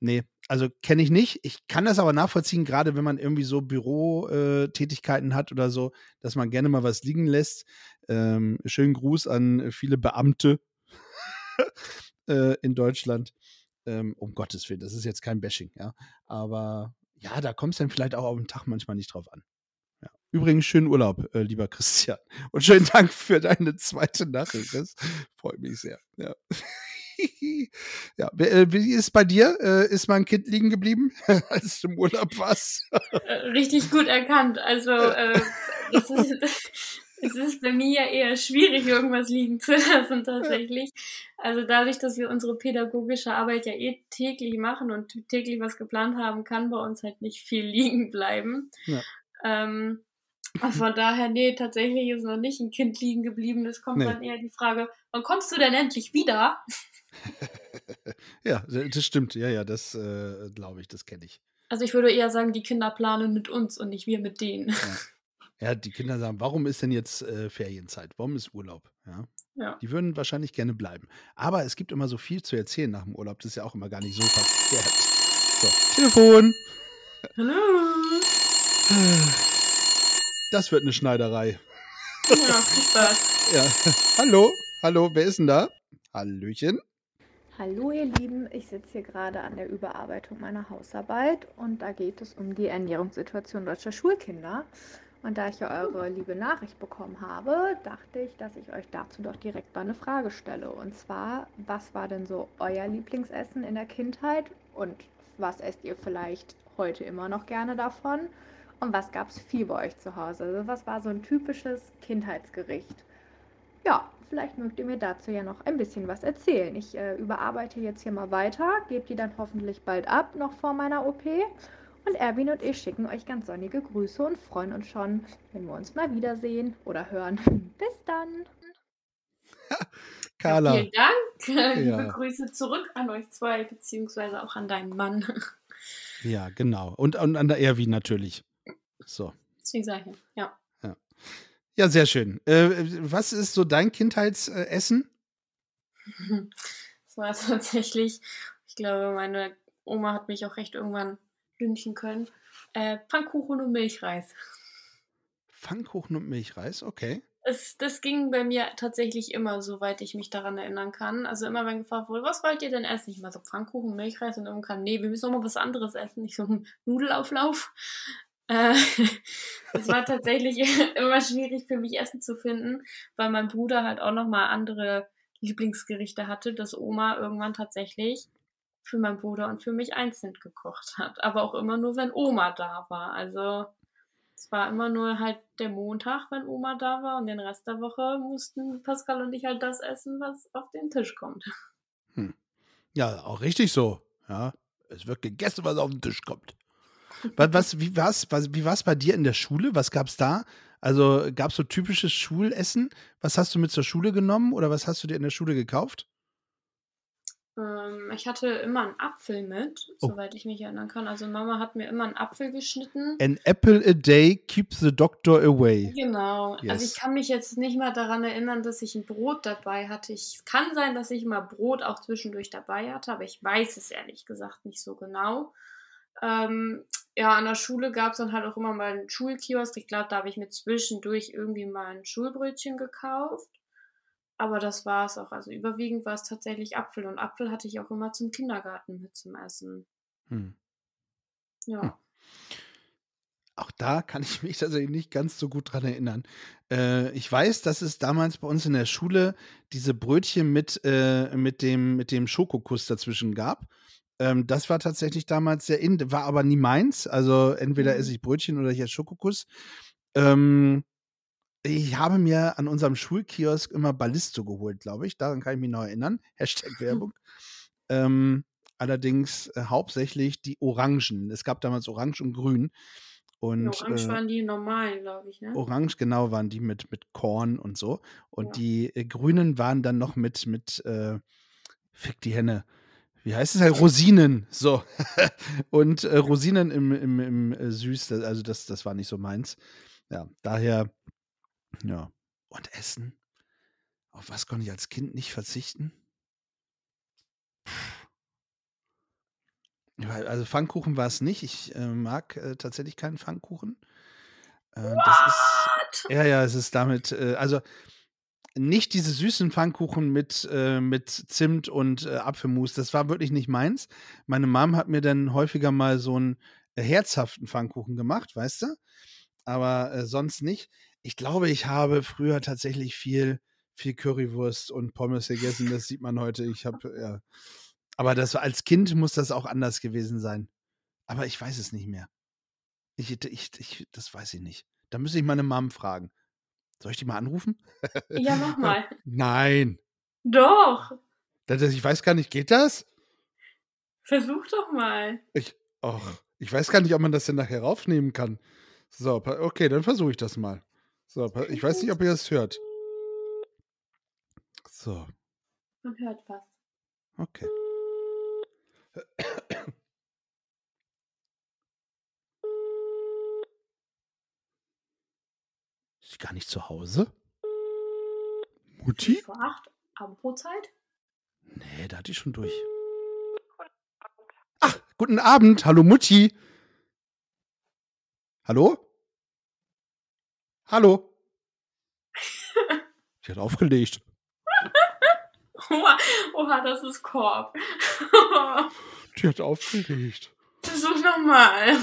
A: Nee, also kenne ich nicht. Ich kann das aber nachvollziehen, gerade wenn man irgendwie so Bürotätigkeiten hat oder so, dass man gerne mal was liegen lässt. Ähm, schönen Gruß an viele Beamte äh, in Deutschland. Ähm, um Gottes Willen, das ist jetzt kein Bashing, ja. Aber ja, da kommt es dann vielleicht auch auf den Tag manchmal nicht drauf an. Übrigens, schönen Urlaub, äh, lieber Christian. Und schönen Dank für deine zweite Nachricht. Das freut mich sehr. Ja. ja, äh, wie ist es bei dir? Äh, ist mein Kind liegen geblieben, als du im Urlaub warst?
B: Äh, richtig gut erkannt. Also, äh, das ist, es ist bei mir ja eher schwierig, irgendwas liegen zu lassen tatsächlich. Also dadurch, dass wir unsere pädagogische Arbeit ja eh täglich machen und täglich was geplant haben, kann bei uns halt nicht viel liegen bleiben. Ja. Ähm, von daher, nee, tatsächlich ist noch nicht ein Kind liegen geblieben. Es kommt nee. dann eher die Frage, wann kommst du denn endlich wieder?
A: ja, das stimmt. Ja, ja, das äh, glaube ich, das kenne ich.
B: Also ich würde eher sagen, die Kinder planen mit uns und nicht wir mit denen. Ja.
A: Ja, die Kinder sagen, warum ist denn jetzt äh, Ferienzeit? Warum ist Urlaub? Ja.
B: ja.
A: Die würden wahrscheinlich gerne bleiben. Aber es gibt immer so viel zu erzählen nach dem Urlaub. Das ist ja auch immer gar nicht so verkehrt. So, Telefon.
B: Hallo.
A: Das wird eine Schneiderei.
B: Ja, viel Spaß.
A: Ja. Hallo. Hallo, wer ist denn da? Hallöchen.
G: Hallo ihr Lieben, ich sitze hier gerade an der Überarbeitung meiner Hausarbeit und da geht es um die Ernährungssituation deutscher Schulkinder. Und da ich ja eure liebe Nachricht bekommen habe, dachte ich, dass ich euch dazu doch direkt mal eine Frage stelle. Und zwar, was war denn so euer Lieblingsessen in der Kindheit und was esst ihr vielleicht heute immer noch gerne davon? Und was gab es viel bei euch zu Hause? Also was war so ein typisches Kindheitsgericht? Ja, vielleicht mögt ihr mir dazu ja noch ein bisschen was erzählen. Ich äh, überarbeite jetzt hier mal weiter, gebe die dann hoffentlich bald ab, noch vor meiner OP. Und Erwin und ich schicken euch ganz sonnige Grüße und freuen uns schon, wenn wir uns mal wiedersehen oder hören. Bis dann.
A: Carla.
B: Vielen Dank. Liebe ja. Grüße zurück an euch zwei, beziehungsweise auch an deinen Mann.
A: Ja, genau. Und, und an der Erwin natürlich. So.
B: Deswegen sage ich, ja.
A: ja. Ja, sehr schön. Äh, was ist so dein Kindheitsessen?
B: Das war tatsächlich, ich glaube, meine Oma hat mich auch recht irgendwann lünchen können. Äh, Pfannkuchen und Milchreis.
A: Pfannkuchen und Milchreis, okay.
B: Es, das ging bei mir tatsächlich immer, soweit ich mich daran erinnern kann. Also immer, wenn gefragt wurde, was wollt ihr denn essen? Ich mal so Pfannkuchen, Milchreis und irgendwann, nee, wir müssen noch mal was anderes essen. Ich so, einen Nudelauflauf. Äh, es war tatsächlich immer schwierig für mich Essen zu finden, weil mein Bruder halt auch noch mal andere Lieblingsgerichte hatte, dass Oma irgendwann tatsächlich für meinen Bruder und für mich einzeln gekocht hat. Aber auch immer nur, wenn Oma da war. Also es war immer nur halt der Montag, wenn Oma da war und den Rest der Woche mussten Pascal und ich halt das essen, was auf den Tisch kommt.
A: Hm. Ja, auch richtig so. Ja, es wird gegessen, was auf den Tisch kommt. Was, was, wie war es was, wie war's bei dir in der Schule? Was gab es da? Also gab es so typisches Schulessen? Was hast du mit zur Schule genommen oder was hast du dir in der Schule gekauft?
B: Ähm, ich hatte immer einen Apfel mit, oh. soweit ich mich erinnern kann. Also Mama hat mir immer einen Apfel geschnitten.
A: An apple a day keeps the doctor away.
B: Genau. Yes. Also ich kann mich jetzt nicht mal daran erinnern, dass ich ein Brot dabei hatte. Ich kann sein, dass ich mal Brot auch zwischendurch dabei hatte, aber ich weiß es ehrlich gesagt nicht so genau. Ähm, ja, an der Schule gab es dann halt auch immer mal einen Schulkiosk. Ich glaube, da habe ich mir zwischendurch irgendwie mal ein Schulbrötchen gekauft. Aber das war es auch. Also überwiegend war es tatsächlich Apfel. Und Apfel hatte ich auch immer zum Kindergarten mit zum Essen. Hm. Ja. Hm.
A: Auch da kann ich mich tatsächlich nicht ganz so gut dran erinnern. Äh, ich weiß, dass es damals bei uns in der Schule diese Brötchen mit, äh, mit, dem, mit dem Schokokuss dazwischen gab. Ähm, das war tatsächlich damals sehr in, war aber nie meins. Also entweder mhm. esse ich Brötchen oder hier Schokokuss. Ähm, ich habe mir an unserem Schulkiosk immer Ballisto geholt, glaube ich. Daran kann ich mich noch erinnern. Hashtag Werbung. ähm, allerdings äh, hauptsächlich die Orangen. Es gab damals Orange und Grün. Und,
B: die Orange äh, waren die normalen, glaube ich, ne?
A: Orange, genau, waren die mit, mit Korn und so. Und ja. die äh, Grünen waren dann noch mit, mit äh, Fick die Henne. Wie heißt es halt? Rosinen. So. und äh, Rosinen im, im, im äh, Süß, also das, das war nicht so meins. Ja, daher ja. Und Essen? Auf was konnte ich als Kind nicht verzichten? Also Pfannkuchen war es nicht. Ich äh, mag äh, tatsächlich keinen Pfannkuchen. Äh, das ist, ja, ja, es ist damit, äh, also nicht diese süßen Pfannkuchen mit, äh, mit Zimt und äh, Apfelmus. Das war wirklich nicht meins. Meine Mom hat mir dann häufiger mal so einen herzhaften Pfannkuchen gemacht, weißt du? aber äh, sonst nicht. Ich glaube, ich habe früher tatsächlich viel, viel Currywurst und Pommes gegessen. Das sieht man heute. Ich habe, ja. Aber das als Kind muss das auch anders gewesen sein. Aber ich weiß es nicht mehr. Ich, ich, ich, das weiß ich nicht. Da müsste ich meine Mom fragen. Soll ich die mal anrufen?
B: Ja, mach mal.
A: Nein.
B: Doch.
A: Das, ich weiß gar nicht, geht das?
B: Versuch doch mal.
A: Ich, och, ich weiß gar nicht, ob man das denn nachher raufnehmen kann. So, okay, dann versuche ich das mal. So, ich weiß nicht, ob ihr das hört. So.
B: Man hört was.
A: Okay. Sie gar nicht zu Hause? Mutti?
B: Vor acht, Abendbrotzeit?
A: Nee, da hat die schon durch. Ach, guten Abend. Hallo Mutti. Hallo? Hallo? Die hat aufgelegt.
B: Oha, oha, das ist Korb.
A: Die hat aufgelegt.
B: Versuch nochmal.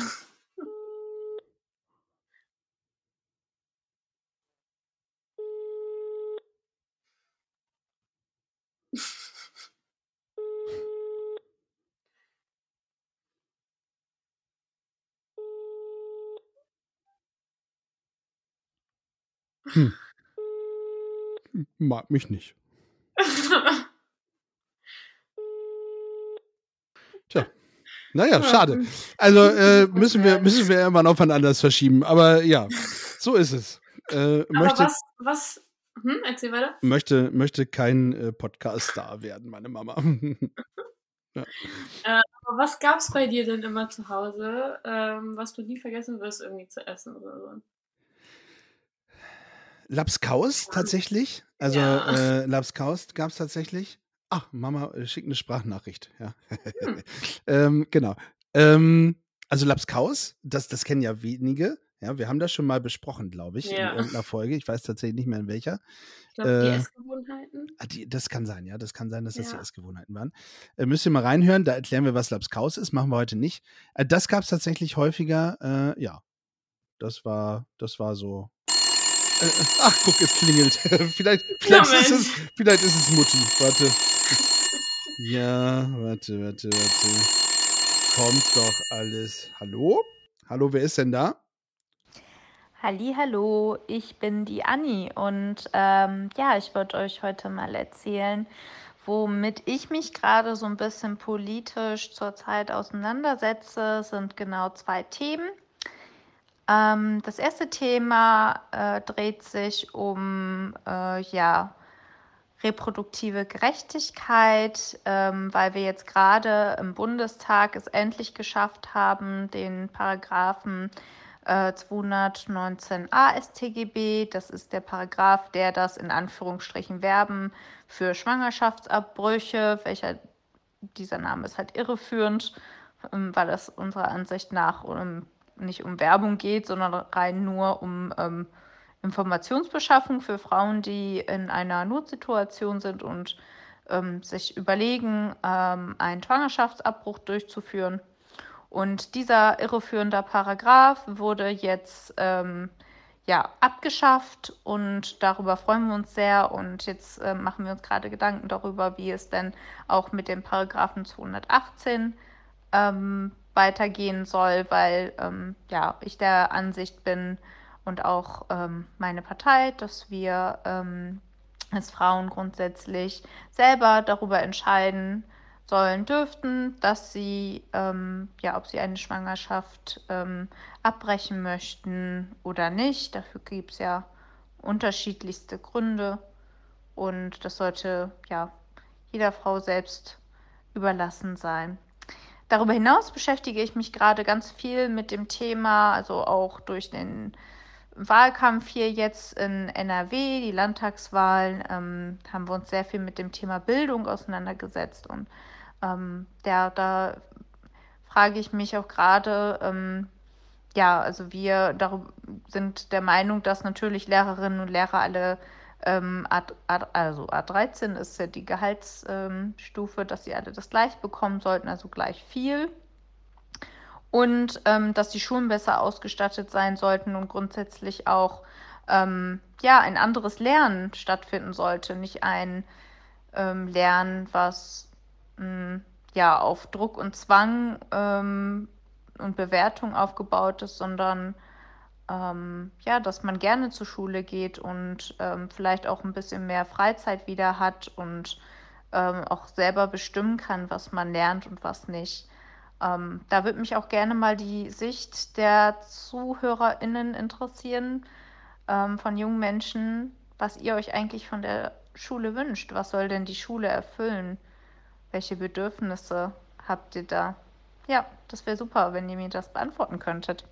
A: Hm. Mag mich nicht. Tja. Naja, schade. Also äh, müssen wir müssen wir irgendwann aufeinander verschieben. Aber ja, so ist es. Äh,
B: Aber
A: möchte,
B: was, was, hm, erzähl weiter.
A: möchte, möchte kein äh, Podcast-Star werden, meine Mama.
B: Aber was gab's bei dir denn immer zu Hause, ähm, was du nie vergessen wirst, irgendwie zu essen oder so?
A: Lapskaus tatsächlich. Also
B: Ja.
A: äh, Lapskaus gab es tatsächlich. Ach, Mama äh, schickt eine Sprachnachricht. Ja.
B: Hm.
A: ähm, genau. Ähm, also Lapskaus, das, das kennen ja wenige. Ja, wir haben das schon mal besprochen, glaube ich,
B: Ja.
A: in irgendeiner Folge. Ich weiß tatsächlich nicht mehr in welcher.
B: Ich glaube, die
A: Äh,
B: Essgewohnheiten.
A: Ah, die, das kann sein, ja. Das kann sein, dass das die
B: Ja.
A: Essgewohnheiten waren. Äh, müsst ihr mal reinhören, da erklären wir, was Lapskaus ist. Machen wir heute nicht. Äh, das gab es tatsächlich häufiger. Äh, ja. Das war, das war so. Ach, guck, es klingelt. vielleicht, vielleicht, ist es, vielleicht ist es Mutti. Warte. Ja, warte, warte, warte. Kommt doch alles. Hallo? Hallo, wer ist denn da?
H: Hallo, ich bin die Anni und ähm, ja, ich wollte euch heute mal erzählen, womit ich mich gerade so ein bisschen politisch zurzeit auseinandersetze, sind genau zwei Themen. Ähm, das erste Thema äh, dreht sich um äh, ja, reproduktive Gerechtigkeit, ähm, weil wir jetzt gerade im Bundestag es endlich geschafft haben, den Paragraphen äh, 219a StGB, das ist der Paragraph, der das in Anführungsstrichen Werben für Schwangerschaftsabbrüche, welcher dieser Name ist halt irreführend, ähm, weil es unserer Ansicht nach um, nicht um Werbung geht, sondern rein nur um ähm, Informationsbeschaffung für Frauen, die in einer Notsituation sind und ähm, sich überlegen, ähm, einen Schwangerschaftsabbruch durchzuführen. Und dieser irreführende Paragraph wurde jetzt ähm, ja, abgeschafft und darüber freuen wir uns sehr. Und jetzt äh, machen wir uns gerade Gedanken darüber, wie es denn auch mit dem Paragraphen 218 ähm, weitergehen soll, weil ähm, ja, ich der Ansicht bin und auch ähm, meine Partei, dass wir ähm, als Frauen grundsätzlich selber darüber entscheiden sollen dürften, dass sie, ähm, ja, ob sie eine Schwangerschaft ähm, abbrechen möchten oder nicht. Dafür gibt es ja unterschiedlichste Gründe und das sollte ja jeder Frau selbst überlassen sein. Darüber hinaus beschäftige ich mich gerade ganz viel mit dem Thema, also auch durch den Wahlkampf hier jetzt in NRW, die Landtagswahlen, ähm, haben wir uns sehr viel mit dem Thema Bildung auseinandergesetzt. Und ähm, der, da frage ich mich auch gerade, ähm, ja, also wir sind der Meinung, dass natürlich Lehrerinnen und Lehrer alle, ähm, A, A, also A13 ist ja die Gehaltsstufe, dass sie alle das gleich bekommen sollten, also gleich viel. und ähm, dass die Schulen besser ausgestattet sein sollten und grundsätzlich auch ähm, ja, ein anderes Lernen stattfinden sollte. Nicht ein ähm, Lernen, was mh, hm, ja, auf Druck und Zwang ähm, und Bewertung aufgebaut ist, sondern ähm, ja, dass man gerne zur Schule geht und ähm, vielleicht auch ein bisschen mehr Freizeit wieder hat und ähm, auch selber bestimmen kann, was man lernt und was nicht. Ähm, da würde mich auch gerne mal die Sicht der ZuhörerInnen interessieren, ähm, von jungen Menschen, was ihr euch eigentlich von der Schule wünscht. Was soll denn die Schule erfüllen? Welche Bedürfnisse habt ihr da? Ja, das wäre super, wenn ihr mir das beantworten könntet.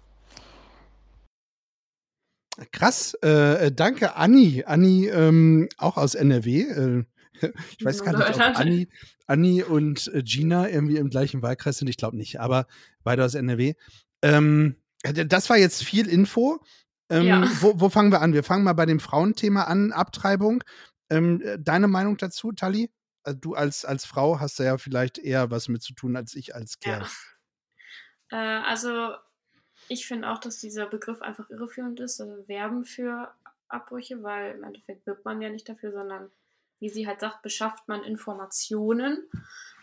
A: Krass, äh, äh danke Anni. Anni, ähm, auch aus NRW. Äh, ich weiß gar nicht, ob Anni, Anni und äh, Gina irgendwie im gleichen Wahlkreis sind. Ich glaube nicht, aber beide aus NRW. Ähm, das war jetzt viel Info. Ähm, ja. wo, wo, fangen wir an? Wir fangen mal bei dem Frauenthema an, Abtreibung. Ähm, äh, deine Meinung dazu, Tali? Du als, als Frau hast da ja vielleicht eher was mit zu tun als ich als Kerl.
B: Ja. Äh, also ich finde auch, dass dieser Begriff einfach irreführend ist, also Werben für Abbrüche, weil im Endeffekt wirbt man ja nicht dafür, sondern wie sie halt sagt, beschafft man Informationen.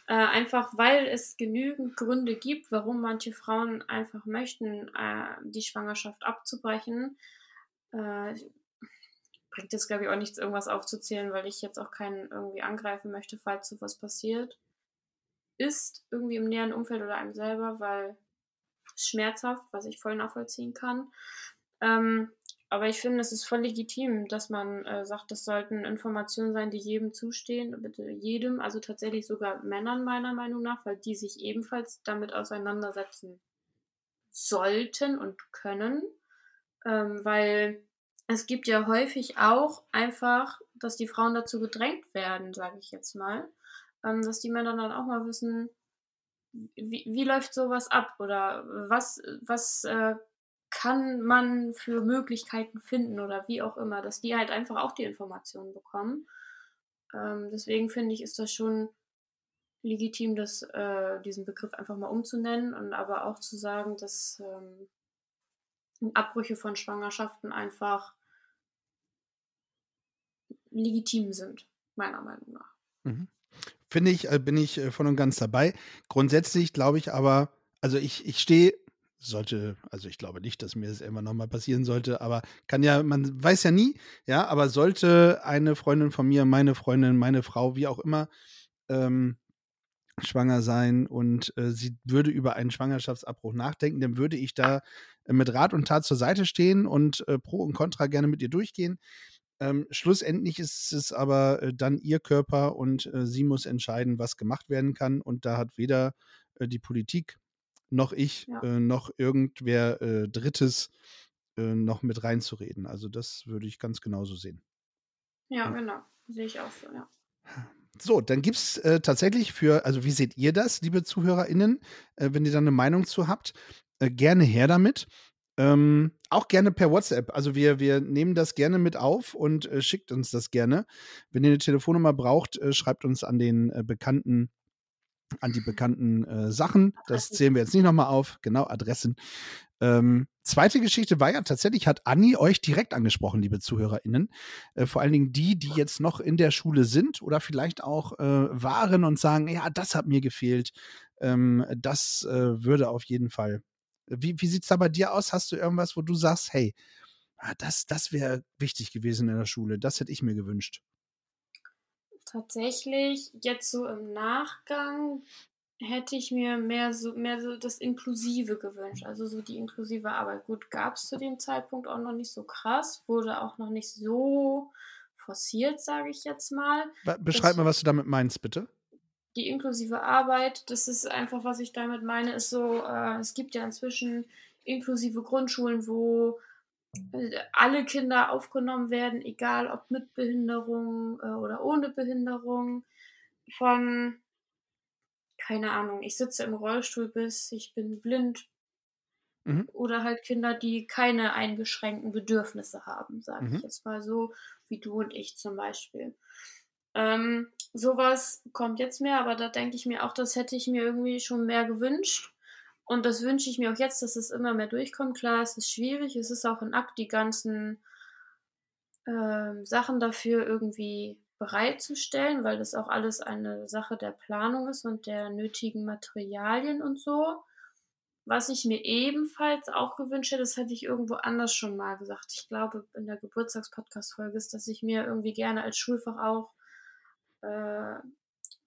B: Äh, einfach weil es genügend Gründe gibt, warum manche Frauen einfach möchten, äh, die Schwangerschaft abzubrechen. Äh, bringt es, glaube ich, auch nichts, irgendwas aufzuzählen, weil ich jetzt auch keinen irgendwie angreifen möchte, falls so was passiert ist, irgendwie im näheren Umfeld oder einem selber, weil schmerzhaft, was ich voll nachvollziehen kann. Ähm, aber ich finde, es ist voll legitim, dass man äh, sagt, das sollten Informationen sein, die jedem zustehen, bitte jedem, also tatsächlich sogar Männern meiner Meinung nach, weil die sich ebenfalls damit auseinandersetzen sollten und können, ähm, weil es gibt ja häufig auch einfach, dass die Frauen dazu gedrängt werden, sage ich jetzt mal, ähm, dass die Männer dann auch mal wissen, wie, wie läuft sowas ab oder was, was äh, kann man für Möglichkeiten finden oder wie auch immer, dass die halt einfach auch die Informationen bekommen. Ähm, deswegen finde ich, ist das schon legitim, das, äh, diesen Begriff einfach mal umzunennen und aber auch zu sagen, dass ähm, Abbrüche von Schwangerschaften einfach legitim sind, meiner Meinung nach.
A: Mhm. Finde ich, äh, bin ich äh, voll und ganz dabei. Grundsätzlich glaube ich aber, also ich, ich stehe sollte, also ich glaube nicht, dass mir das irgendwann nochmal passieren sollte, aber kann ja, man weiß ja nie, ja, aber sollte eine Freundin von mir, meine Freundin, meine Frau, wie auch immer, ähm, schwanger sein und äh, sie würde über einen Schwangerschaftsabbruch nachdenken, dann würde ich da äh, mit Rat und Tat zur Seite stehen und äh, Pro und Contra gerne mit ihr durchgehen. Ähm, schlussendlich ist es aber äh, dann ihr Körper und äh, sie muss entscheiden, was gemacht werden kann. Und da hat weder äh, die Politik noch ich, ja. äh, noch irgendwer äh, Drittes äh, noch mit reinzureden. Also das würde ich ganz genauso sehen.
B: Ja, ja. genau. Sehe ich auch so, ja.
A: So, dann gibt es tatsächlich für, also wie seht ihr das, liebe ZuhörerInnen, wenn ihr da eine Meinung zu habt, gerne her damit. Ähm, auch gerne per WhatsApp. Also wir, wir nehmen das gerne mit auf und äh, schickt uns das gerne. Wenn ihr eine Telefonnummer braucht, äh, schreibt uns an den äh, bekannten an die bekannten äh, Sachen. Das zählen wir jetzt nicht nochmal auf. Genau, Adressen. Ähm, zweite Geschichte war ja tatsächlich, hat Anni euch direkt angesprochen, liebe ZuhörerInnen. Äh, vor allen Dingen die, die jetzt noch in der Schule sind oder vielleicht auch äh, waren und sagen, ja, das hat mir gefehlt. Ähm, das würde auf jeden Fall. Wie, wie sieht es da bei dir aus? Hast du irgendwas, wo du sagst, hey, ah, das, das wäre wichtig gewesen in der Schule, das hätte ich mir gewünscht?
B: Tatsächlich, jetzt so im Nachgang hätte ich mir mehr so, mehr so das Inklusive gewünscht. Also so die inklusive Arbeit. Gut, gab es zu dem Zeitpunkt auch noch nicht so krass, wurde auch noch nicht so forciert, sage ich jetzt mal.
A: Beschreib das, mal, was du damit meinst, bitte.
B: Die inklusive Arbeit, das ist einfach, was ich damit meine, ist so, äh, es gibt ja inzwischen inklusive Grundschulen, wo alle Kinder aufgenommen werden, egal ob mit Behinderung äh, oder ohne Behinderung. Von, keine Ahnung, ich sitze im Rollstuhl bis ich bin blind. Mhm. Oder halt Kinder, die keine eingeschränkten Bedürfnisse haben, sage mhm. ich jetzt mal so, wie du und ich zum Beispiel. Ähm, sowas kommt jetzt mehr, aber da denke ich mir auch, das hätte ich mir irgendwie schon mehr gewünscht. Und das wünsche ich mir auch jetzt, dass es immer mehr durchkommt. Klar, es ist schwierig. Es ist auch ein Akt, die ganzen ähm, Sachen dafür irgendwie bereitzustellen, weil das auch alles eine Sache der Planung ist und der nötigen Materialien und so. Was ich mir ebenfalls auch gewünscht hätte, das hätte ich irgendwo anders schon mal gesagt. Ich glaube, in der Geburtstagspodcast-Folge ist, dass ich mir irgendwie gerne als Schulfach auch äh,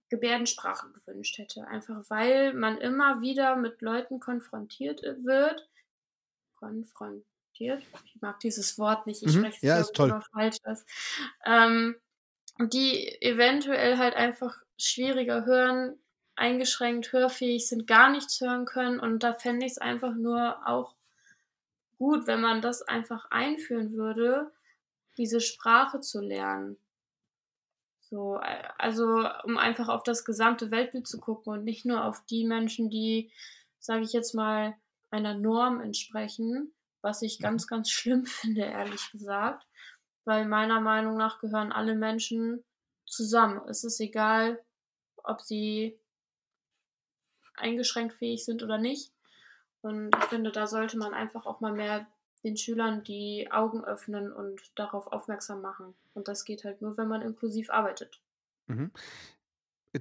B: Gebärdensprache gewünscht hätte. Einfach weil man immer wieder mit Leuten konfrontiert wird. Konfrontiert? Ich mag dieses Wort nicht. Ich
A: Mhm.
B: spreche es
A: Ja, ist toll.
B: falsch aus. Ähm, die eventuell halt einfach schwieriger hören, eingeschränkt hörfähig sind, gar nichts hören können. Und da fände ich es einfach nur auch gut, wenn man das einfach einführen würde, diese Sprache zu lernen. So, äh, also um einfach auf das gesamte Weltbild zu gucken und nicht nur auf die Menschen, die, sage ich jetzt mal, einer Norm entsprechen, was ich ganz, ganz schlimm finde, ehrlich gesagt. Weil meiner Meinung nach gehören alle Menschen zusammen. Es ist egal, ob sie eingeschränkt fähig sind oder nicht. Und ich finde, da sollte man einfach auch mal mehr den Schülern die Augen öffnen und darauf aufmerksam machen. Und das geht halt nur, wenn man inklusiv arbeitet.
A: Mhm.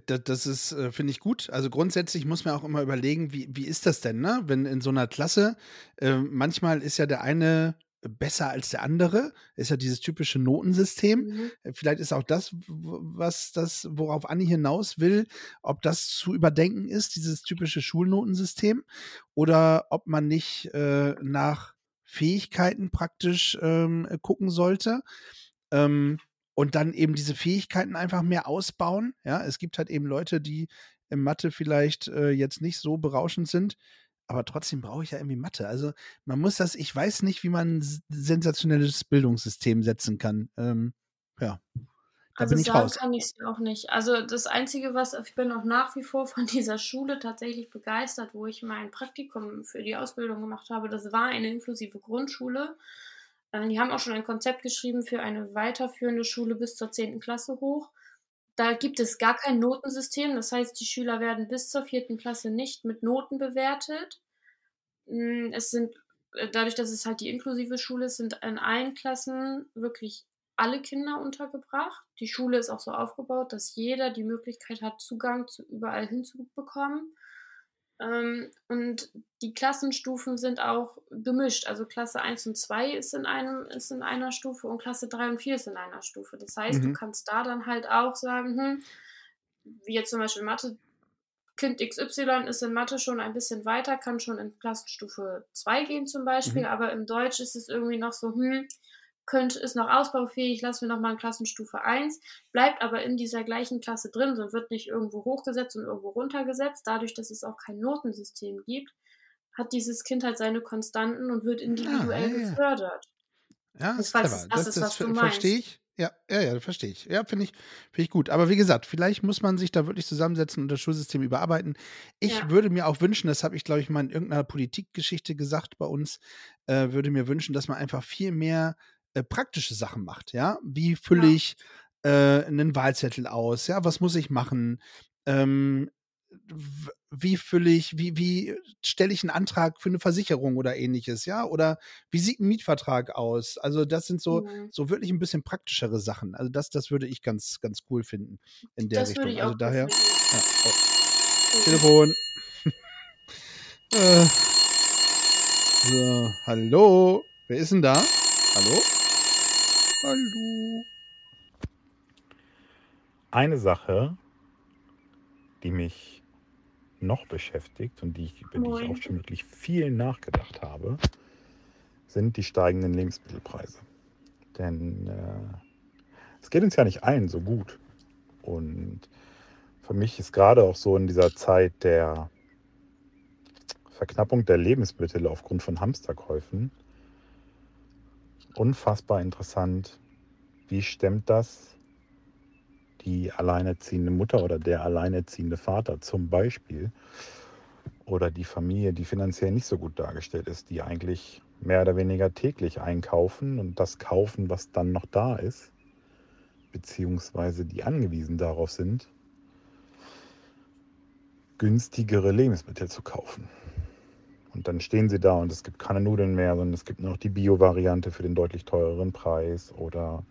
A: Da- Das ist, äh, finde ich gut. Also grundsätzlich muss man auch immer überlegen, wie, wie ist das denn, ne? Wenn in so einer Klasse, äh, manchmal ist ja der eine besser als der andere, ist ja dieses typische Notensystem.
B: Mhm.
A: Vielleicht ist auch das, was das, worauf Anni hinaus will, ob das zu überdenken ist, dieses typische Schulnotensystem, oder ob man nicht äh, nach Fähigkeiten praktisch ähm, gucken sollte. Ähm, und dann eben diese Fähigkeiten einfach mehr ausbauen. Ja, es gibt halt eben Leute, die in Mathe vielleicht äh, jetzt nicht so berauschend sind, aber trotzdem brauche ich ja irgendwie Mathe. Also man muss das, ich weiß nicht, wie man ein sensationelles Bildungssystem setzen kann. Ähm, ja, da
B: Also
A: bin ich raus.
B: kann ich es auch nicht. Also das Einzige, was ich bin auch nach wie vor von dieser Schule tatsächlich begeistert, wo ich mein Praktikum für die Ausbildung gemacht habe. Das war eine inklusive Grundschule. Äh, Die haben auch schon ein Konzept geschrieben für eine weiterführende Schule bis zur 10. Klasse hoch. Da gibt es gar kein Notensystem. Das heißt, die Schüler werden bis zur vierten Klasse nicht mit Noten bewertet. Mm, Es sind, äh, dadurch, dass es halt die inklusive Schule ist, sind in allen Klassen wirklich alle Kinder untergebracht. Die Schule ist auch so aufgebaut, dass jeder die Möglichkeit hat, Zugang zu überall hinzubekommen. Ähm, und die Klassenstufen sind auch gemischt. Also Klasse 1 und 2 ist in, einem, ist in einer Stufe und Klasse 3 und 4 ist in einer Stufe. Das heißt, du
A: Mhm.
B: kannst da dann halt auch sagen, hm, wie jetzt zum Beispiel Mathe, Kind XY ist in Mathe schon ein bisschen weiter, kann schon in Klassenstufe 2 gehen zum Beispiel,
A: Mhm.
B: aber im Deutsch ist es irgendwie noch so, hm, könnte, ist noch ausbaufähig, lassen wir noch mal in Klassenstufe 1, bleibt aber in dieser gleichen Klasse drin und wird nicht irgendwo hochgesetzt und irgendwo runtergesetzt. Dadurch, dass es auch kein Notensystem gibt, hat dieses Kind halt seine Konstanten und wird
A: Ah,
B: individuell
A: ja, ja.
B: gefördert.
A: Ja,
B: Das
A: ist clever.
B: es das
A: Das,
B: ist,
A: das
B: was du meinst.
A: verstehe ich. Ja, ja, ja, verstehe ich. Ja, finde ich, finde ich gut. Aber wie gesagt, vielleicht muss man sich da wirklich zusammensetzen und das Schulsystem überarbeiten. Ich
B: Ja.
A: würde mir auch wünschen, das habe ich, glaube ich, mal in irgendeiner Politikgeschichte gesagt bei uns, äh, würde mir wünschen, dass man einfach viel mehr äh, praktische Sachen macht. Ja, wie fülle
B: Ja.
A: ich äh, einen Wahlzettel aus? Ja, was muss ich machen? Ähm, wie fülle ich, wie, wie stelle ich einen Antrag für eine Versicherung oder ähnliches, ja? Oder wie sieht ein Mietvertrag aus? Also, das sind so,
B: Mhm.
A: so wirklich ein bisschen praktischere Sachen. Also, das, das würde ich ganz, ganz cool finden in der
B: Das würde
A: Richtung.
B: ich
A: Also
B: auch
A: daher.
B: gut finden.
A: Ja, oh,
B: Mhm.
A: Telefon. äh, so, hallo. Wer ist denn da? Hallo? Hallo.
E: Eine Sache, die mich noch beschäftigt und die ich, über die ich
B: Moin.
E: auch schon wirklich viel nachgedacht habe, sind die steigenden Lebensmittelpreise. Denn äh, es geht uns ja nicht allen so gut. Und für mich ist gerade auch so in dieser Zeit der Verknappung der Lebensmittel aufgrund von Hamsterkäufen unfassbar interessant, wie stemmt das die alleinerziehende Mutter oder der alleinerziehende Vater zum Beispiel oder die Familie, die finanziell nicht so gut dargestellt ist, die eigentlich mehr oder weniger täglich einkaufen und das kaufen, was dann noch da ist, beziehungsweise die angewiesen darauf sind, günstigere Lebensmittel zu kaufen. Und dann stehen sie da und es gibt keine Nudeln mehr, sondern es gibt nur noch die Bio-Variante für den deutlich teureren Preis oder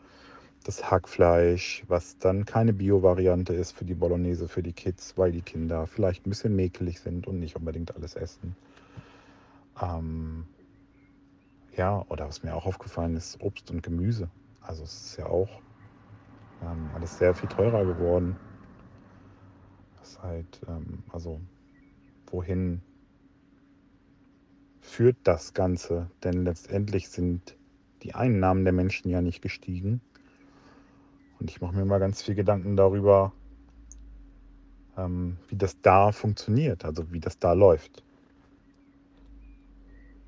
E: das Hackfleisch, was dann keine Bio-Variante ist für die Bolognese für die Kids, weil die Kinder vielleicht ein bisschen mäkelig sind und nicht unbedingt alles essen. Ähm, ja, oder was mir auch aufgefallen ist, Obst und Gemüse. Also es ist ja auch ähm, alles sehr viel teurer geworden. Das ist halt, ähm, also wohin führt das Ganze? Denn letztendlich sind die Einnahmen der Menschen ja nicht gestiegen. Und ich mache mir mal ganz viel Gedanken darüber, ähm, wie das da funktioniert, also wie das da läuft.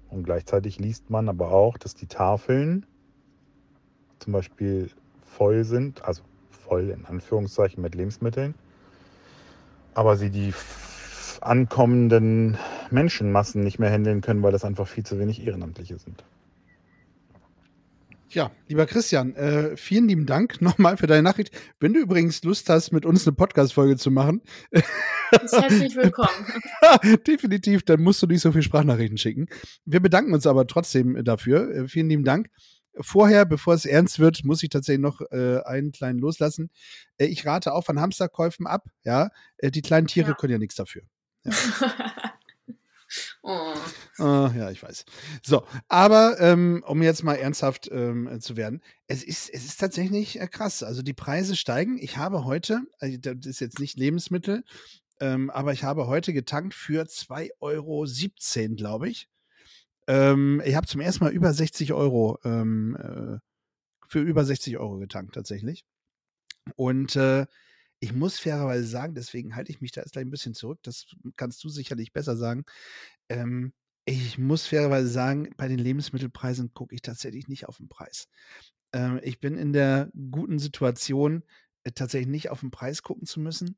E: Und gleichzeitig liest man aber auch, dass die Tafeln zum Beispiel voll sind, also voll in Anführungszeichen mit Lebensmitteln, aber sie die ankommenden Menschenmassen nicht mehr handeln können, weil das einfach viel zu wenig Ehrenamtliche sind.
A: Ja, lieber Christian, äh, vielen lieben Dank nochmal für deine Nachricht. Wenn du übrigens Lust hast, mit uns eine Podcast-Folge zu machen,
B: ist herzlich willkommen.
A: definitiv, dann musst du nicht so viel Sprachnachrichten schicken. Wir bedanken uns aber trotzdem dafür. Äh, vielen lieben Dank. Vorher, bevor es ernst wird, muss ich tatsächlich noch äh, einen kleinen loslassen. Äh, ich rate auch von Hamsterkäufen ab. Ja, äh, die kleinen Tiere
B: Ja.
A: können ja nichts dafür. Ja.
B: oh.
A: Ah, ja, ich weiß. So, aber ähm, um jetzt mal ernsthaft ähm, zu werden, es ist, es ist tatsächlich äh, krass. Also die Preise steigen. Ich habe heute, also das ist jetzt nicht Lebensmittel, ähm, aber ich habe heute getankt für 2,17 Euro, glaube ich. Ähm, ich habe zum ersten Mal über 60 Euro, ähm, äh, für über 60 Euro getankt tatsächlich. Und äh, ich muss fairerweise sagen, deswegen halte ich mich da jetzt gleich ein bisschen zurück. Das kannst du sicherlich besser sagen. Ähm, ich muss fairerweise sagen, bei den Lebensmittelpreisen gucke ich tatsächlich nicht auf den Preis. Ähm, ich bin in der guten Situation, äh, tatsächlich nicht auf den Preis gucken zu müssen.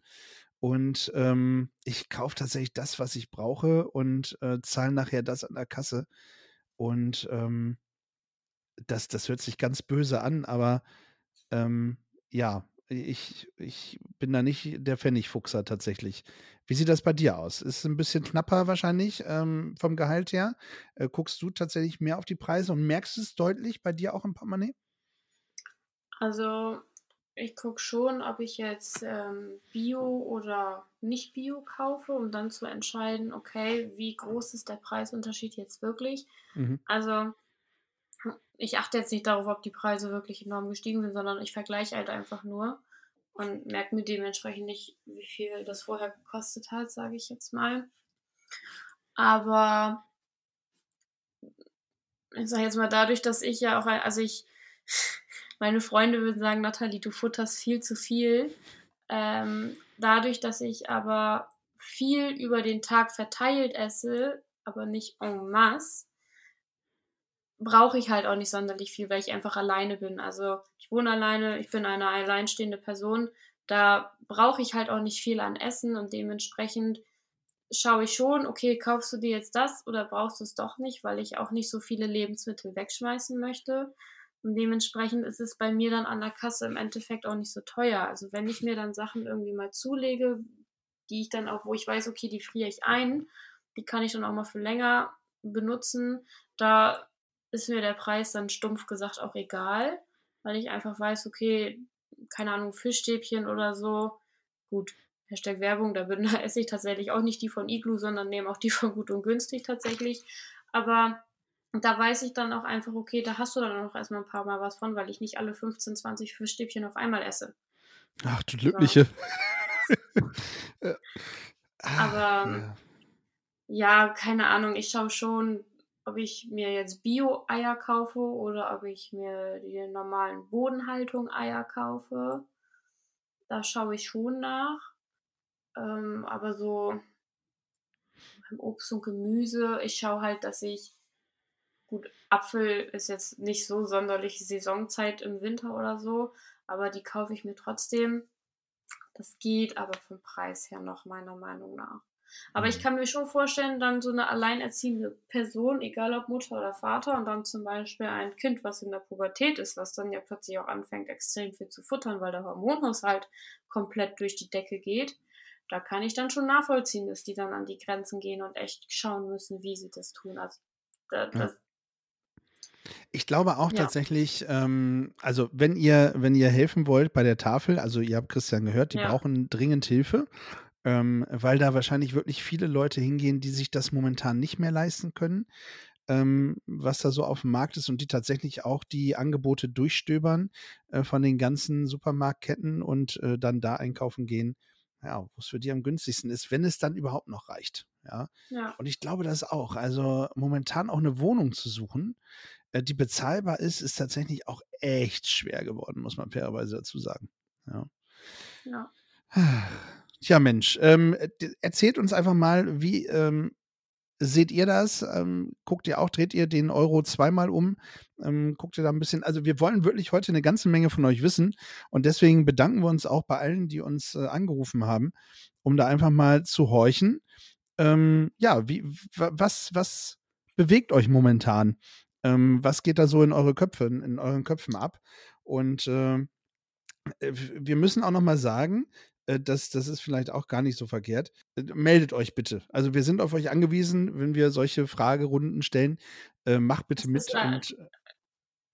A: Und ähm, ich kaufe tatsächlich das, was ich brauche und äh, zahle nachher das an der Kasse. Und ähm, das, das hört sich ganz böse an, aber ähm, ja, ich, ich bin da nicht der Pfennigfuchser tatsächlich. Wie sieht das bei dir aus? Ist ein bisschen knapper wahrscheinlich ähm, vom Gehalt her. Äh, guckst du tatsächlich mehr auf die Preise und merkst es deutlich bei dir auch im Portemonnaie?
B: Also, ich gucke schon, ob ich jetzt ähm, Bio oder nicht Bio kaufe, um dann zu entscheiden, okay, wie groß ist der Preisunterschied jetzt wirklich.
A: Mhm.
B: Also, ich achte jetzt nicht darauf, ob die Preise wirklich enorm gestiegen sind, sondern ich vergleiche halt einfach nur und merke mir dementsprechend nicht, wie viel das vorher gekostet hat, sage ich jetzt mal. Aber ich sage jetzt mal dadurch, dass ich ja auch, also ich, meine Freunde würden sagen, Nathalie, du futterst viel zu viel. Ähm, dadurch, dass ich aber viel über den Tag verteilt esse, aber nicht en masse, brauche ich halt auch nicht sonderlich viel, weil ich einfach alleine bin. Also ich wohne alleine, ich bin eine alleinstehende Person. Da brauche ich halt auch nicht viel an Essen und dementsprechend schaue ich schon, okay, kaufst du dir jetzt das oder brauchst du es doch nicht, weil ich auch nicht so viele Lebensmittel wegschmeißen möchte. Und dementsprechend ist es bei mir dann an der Kasse im Endeffekt auch nicht so teuer. Also wenn ich mir dann Sachen irgendwie mal zulege, die ich dann auch, wo ich weiß, okay, die friere ich ein, die kann ich dann auch mal für länger benutzen, da ist mir der Preis dann stumpf gesagt auch egal, weil ich einfach weiß, okay, keine Ahnung, Fischstäbchen oder so, gut, Hashtag Werbung, da, bin, da esse ich tatsächlich auch nicht die von Iglu, sondern nehme auch die von Gut und Günstig tatsächlich. Aber da weiß ich dann auch einfach, okay, da hast du dann auch erstmal ein paar Mal was von, weil ich nicht alle 15, 20 Fischstäbchen auf einmal esse.
A: Ach, du Glückliche.
B: Ja. Aber
A: ja.
B: ja, keine Ahnung, ich schaue schon, ob ich mir jetzt Bio-Eier kaufe oder ob ich mir die normalen Bodenhaltung-Eier kaufe. Da schaue ich schon nach. Ähm, aber so beim Obst und Gemüse, ich schaue halt, dass ich, gut, Apfel ist jetzt nicht so sonderlich Saisonzeit im Winter oder so, aber die kaufe ich mir trotzdem. Das geht aber vom Preis her noch, meiner Meinung nach. Aber ich kann mir schon vorstellen, dann so eine alleinerziehende Person, egal ob Mutter oder Vater, und dann zum Beispiel ein Kind, was in der Pubertät ist, was dann ja plötzlich auch anfängt, extrem viel zu futtern, weil der Hormonhaushalt komplett durch die Decke geht, da kann ich dann schon nachvollziehen, dass die dann an die Grenzen gehen und echt schauen müssen, wie sie das tun. Also da, das,
A: Ich glaube auch
B: Ja.
A: tatsächlich, ähm, also wenn ihr, wenn ihr helfen wollt bei der Tafel, also ihr habt Christian gehört, die
B: Ja.
A: brauchen dringend Hilfe, ähm, weil da wahrscheinlich wirklich viele Leute hingehen, die sich das momentan nicht mehr leisten können, ähm, was da so auf dem Markt ist und die tatsächlich auch die Angebote durchstöbern äh, von den ganzen Supermarktketten und äh, dann da einkaufen gehen, ja, wo es für die am günstigsten ist, wenn es dann überhaupt noch reicht. Ja.
B: ja.
A: Und ich glaube das auch. Also momentan auch eine Wohnung zu suchen, äh, die bezahlbar ist, ist tatsächlich auch echt schwer geworden, muss man fairerweise dazu sagen. Ja.
B: ja.
A: Tja, Mensch, ähm, erzählt uns einfach mal, wie ähm, seht ihr das? Ähm, guckt ihr auch, dreht ihr den Euro zweimal um? Ähm, guckt ihr da ein bisschen? Also, wir wollen wirklich heute eine ganze Menge von euch wissen und deswegen bedanken wir uns auch bei allen, die uns äh, angerufen haben, um da einfach mal zu horchen. Ähm, ja, wie, wa- was, was bewegt euch momentan? Ähm, was geht da so in eure Köpfe, in, euren Köpfen ab? Und ähm, äh, wir müssen auch noch mal sagen, äh, das, das ist vielleicht auch gar nicht so verkehrt. Äh, Meldet euch bitte. Also wir sind auf euch angewiesen, wenn wir solche Fragerunden stellen. Äh, macht bitte mit und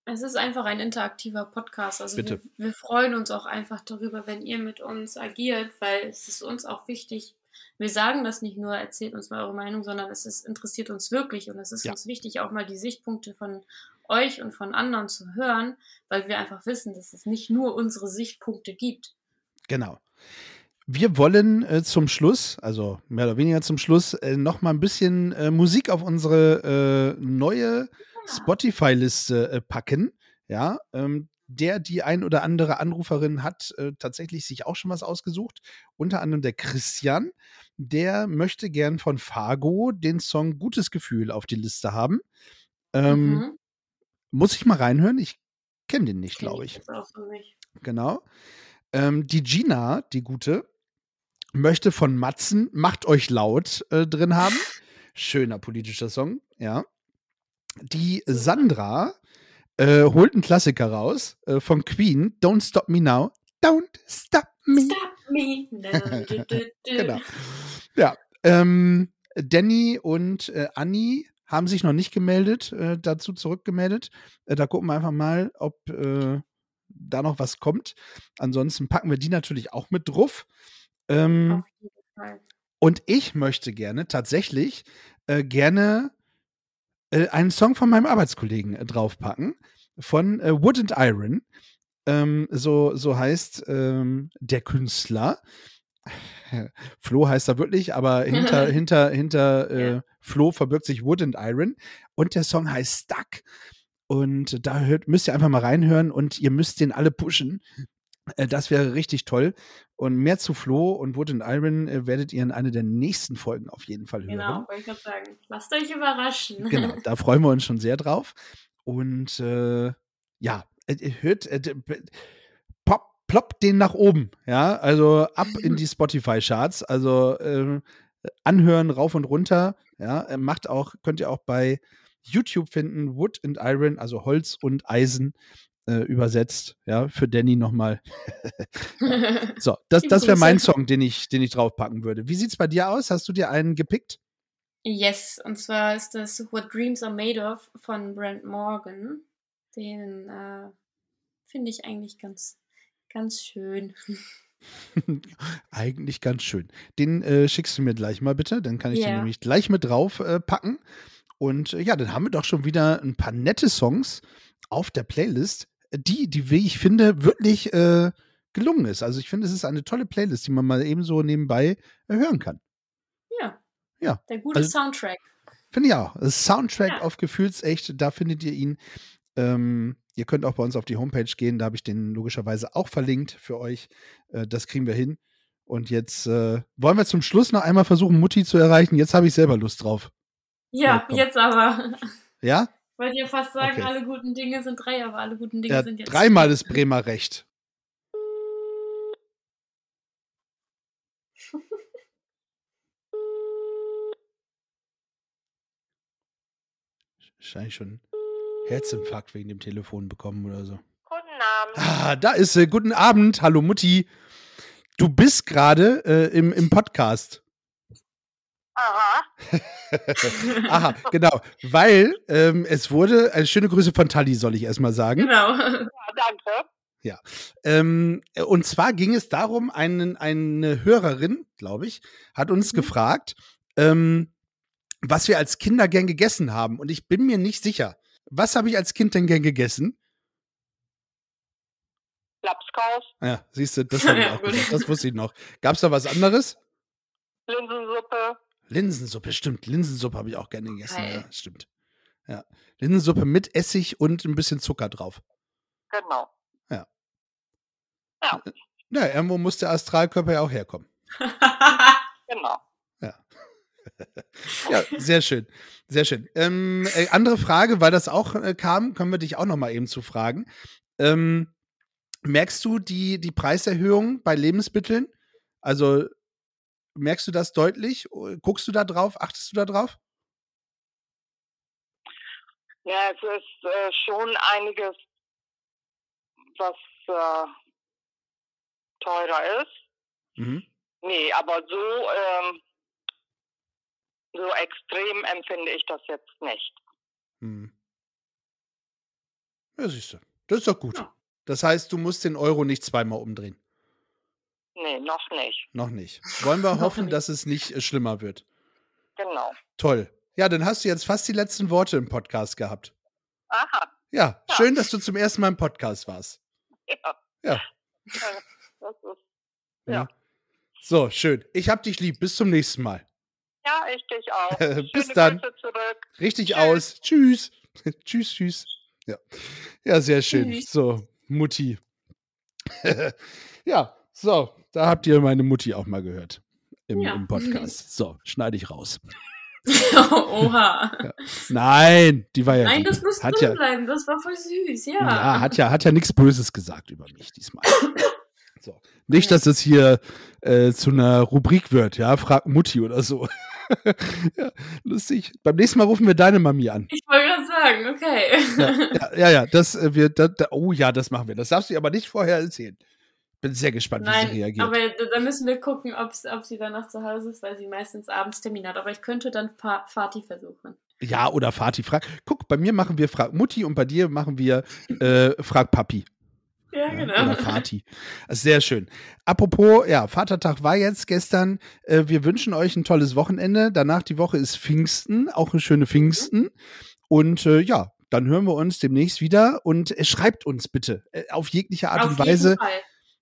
B: Es ist einfach ein interaktiver Podcast. Also
A: Bitte.
B: wir, wir freuen uns auch einfach darüber, wenn ihr mit uns agiert, weil es ist uns auch wichtig. Wir sagen das nicht nur, erzählt uns mal eure Meinung, sondern es ist, interessiert uns wirklich und es ist
A: Ja.
B: uns wichtig, auch mal die Sichtpunkte von euch und von anderen zu hören, weil wir einfach wissen, dass es nicht nur unsere Sichtpunkte gibt.
A: Genau. Wir wollen äh, zum Schluss, also mehr oder weniger zum Schluss, äh, noch mal ein bisschen äh, Musik auf unsere äh, neue Spotify-Liste äh, packen. Ja, ähm, der, die ein oder andere Anruferin hat äh, tatsächlich sich auch schon was ausgesucht. Unter anderem der Christian. Der möchte gern von Fargo den Song Gutes Gefühl auf die Liste haben. Ähm,
B: Mhm.
A: Muss ich mal reinhören? Ich kenne den nicht, glaube ich.
B: nicht.
A: Genau. Ähm, die Gina, die gute, möchte von Matzen Macht euch laut äh, drin haben. Schöner politischer Song, ja. Die Sandra äh, holt einen Klassiker raus äh, von Queen, Don't Stop Me Now. Don't Stop Me.
B: Stop me. now. Du, du, du.
A: Genau. Ja. Ähm, Danny und äh, Anni haben sich noch nicht gemeldet, äh, dazu zurückgemeldet. Äh, da gucken wir einfach mal, ob da noch was kommt. Ansonsten packen wir die natürlich auch mit drauf. Ähm, und ich möchte gerne tatsächlich äh, gerne äh, einen Song von meinem Arbeitskollegen äh, draufpacken. Von äh, Wood and Iron. Ähm, so, so heißt ähm, der Künstler. Flo heißt er wirklich, aber hinter, hinter, hinter äh. Flo verbirgt sich Wood and Iron. Und der Song heißt Stuck. Und da hört, müsst ihr einfach mal reinhören und ihr müsst den alle pushen. Äh, Das wäre richtig toll. Und mehr zu Flo und Wood and Iron äh, werdet ihr in einer der nächsten Folgen auf jeden Fall hören.
B: Genau, wollte ich gerade sagen. Lasst euch überraschen.
A: Genau, da freuen wir uns schon sehr drauf. Und äh, ja, äh, hört, äh, pop, ploppt den nach oben. Ja, also ab in die Spotify-Charts. Also äh, anhören, rauf und runter. Ja, macht auch, könnt ihr auch bei YouTube finden, Wood and Iron, also Holz und Eisen äh, übersetzt. Ja, für Danny nochmal. So, das, das wäre mein. Song, den ich, den ich draufpacken würde. Wie sieht's bei dir aus? Hast du dir einen gepickt?
B: Yes, und zwar ist das What Dreams Are Made Of von Brent Morgan. Den äh, finde ich eigentlich ganz, ganz schön.
A: Eigentlich ganz schön. Den äh, schickst du mir gleich mal bitte, dann kann ich den
B: Ja.
A: nämlich gleich mit drauf äh, packen. Und äh, ja, dann haben wir doch schon wieder ein paar nette Songs auf der Playlist, die, die wie ich finde, wirklich äh, gelungen ist. Also ich finde, es ist eine tolle Playlist, die man mal eben so nebenbei äh, hören kann.
B: Ja.
A: Ja,
B: Der gute
A: also-
B: Soundtrack.
A: Finde ich auch. Das Soundtrack
B: Ja.
A: auf Gefühlsecht, da findet ihr ihn. Ähm, ihr könnt auch bei uns auf die Homepage gehen, da habe ich den logischerweise auch verlinkt für euch. Äh, das kriegen wir hin. Und jetzt äh, wollen wir zum Schluss noch einmal versuchen, Mutti zu erreichen. Jetzt habe ich selber Lust drauf. Ja,
B: Ja, jetzt aber.
A: Ja?
B: Wollte ja fast sagen,
A: Okay.
B: alle guten Dinge sind drei, aber alle guten Dinge
A: ja
B: sind jetzt
A: dreimal ist Bremer recht. Wahrscheinlich schon Herzinfarkt wegen dem Telefon bekommen oder so.
H: Guten Abend.
A: Ah, da ist sie. Guten Abend. Hallo Mutti. du bist gerade äh, im, im Podcast.
I: Aha.
A: Aha, genau. Weil ähm, es wurde, eine schöne Grüße von Tali, soll ich erstmal sagen.
B: Genau.
I: Ja, danke.
A: Ja. Ähm, und zwar ging es darum, einen, eine Hörerin, glaube ich, hat uns
B: Mhm.
A: gefragt, ähm, was wir als Kinder gern gegessen haben. Und ich bin mir nicht sicher. Was habe ich als Kind denn gern gegessen?
I: Lapskaus,
A: Ja, siehst du, das habe ich auch gesagt. Das wusste ich noch. Gab es da was anderes?
I: Linsensuppe.
A: Linsensuppe, stimmt. Linsensuppe habe ich auch gerne gegessen.
B: Geil.
A: Ja, stimmt. Ja. Linsensuppe mit Essig und ein bisschen Zucker drauf.
I: Genau.
A: Ja, irgendwo muss der Astralkörper ja auch herkommen.
I: Genau.
A: Ja, sehr schön. Sehr schön. Ähm, äh, andere Frage, weil das auch äh, kam, können wir dich auch noch mal eben zu fragen. Ähm, merkst du die, die Preiserhöhung bei Lebensmitteln? Also merkst du das deutlich? Guckst du da drauf? Achtest du da drauf?
I: Ja, es ist äh, schon einiges, was äh, teurer ist.
A: Mhm.
I: Nee, aber so, ähm, so extrem empfinde ich das jetzt nicht.
A: Hm. Ja, siehst du. Das ist doch gut.
B: Ja.
A: Das heißt, du musst den Euro nicht zweimal umdrehen.
I: Nee, noch nicht.
A: Noch nicht. Wollen wir hoffen,
B: nicht.
A: dass es nicht äh, schlimmer wird.
I: Genau.
A: Toll. Ja, dann hast du jetzt fast die letzten Worte im Podcast gehabt.
I: Aha.
A: Ja,
I: Ja.
A: schön, dass du zum ersten Mal im Podcast warst.
I: Ja.
A: Ja.
I: Das ist,
A: Ja.
I: Ja.
A: So, schön. Ich hab dich lieb. Bis zum nächsten Mal.
I: ja, ich dich auch.
A: Bis
I: Schöne
A: dann. Richtig
I: Tschüss.
A: aus. Tschüss. tschüss, tschüss. Ja. ja, sehr schön.
B: Tschüss.
A: So, Mutti. ja, so, da habt ihr meine Mutti auch mal gehört im,
B: Ja.
A: im Podcast. So, schneide ich raus.
B: Oha.
A: Nein, die war ja
B: Nein, das muss
A: hat
B: drin
A: ja,
B: bleiben. Das war voll süß, ja.
A: ja, hat ja, hat ja nichts Böses gesagt über mich diesmal. So. Nicht, dass es hier äh, zu einer Rubrik wird, ja, frag Mutti oder so. ja, lustig. Beim nächsten Mal rufen wir deine Mami an.
B: Ich wollte gerade sagen, okay.
A: Ja, ja, ja, ja das äh, wir, da, da, oh ja, das machen wir. Das darfst du aber nicht vorher erzählen. Bin sehr gespannt, wie sie
B: Nein,
A: reagiert.
B: aber da, müssen wir gucken, ob sie danach zu Hause ist, weil sie meistens abends Termin hat. Aber ich könnte dann Fa Fati versuchen.
A: ja, oder Vati frag. Guck, bei mir machen wir Frag Mutti und bei dir machen wir äh, Frag Papi.
B: Ja,
A: Ja,
B: genau.
A: Oder Vati. Sehr schön. Apropos, ja, Vatertag war jetzt gestern. Äh, wir wünschen euch ein tolles Wochenende. Danach die Woche ist Pfingsten, auch eine schöne Pfingsten. Und äh, ja, dann hören wir uns demnächst wieder und äh, schreibt uns bitte äh, auf jegliche Art
B: Auf
A: und Weise.
B: jeden Fall.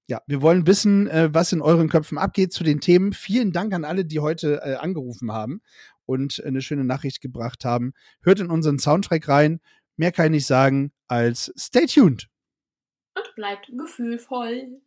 A: Ja, wir wollen wissen, äh, was in euren Köpfen abgeht zu den Themen. Vielen Dank an alle, die heute äh, angerufen haben und eine schöne Nachricht gebracht haben. Hört in unseren Soundtrack rein. Mehr kann ich nicht sagen als stay tuned.
B: Und bleibt gefühlvoll.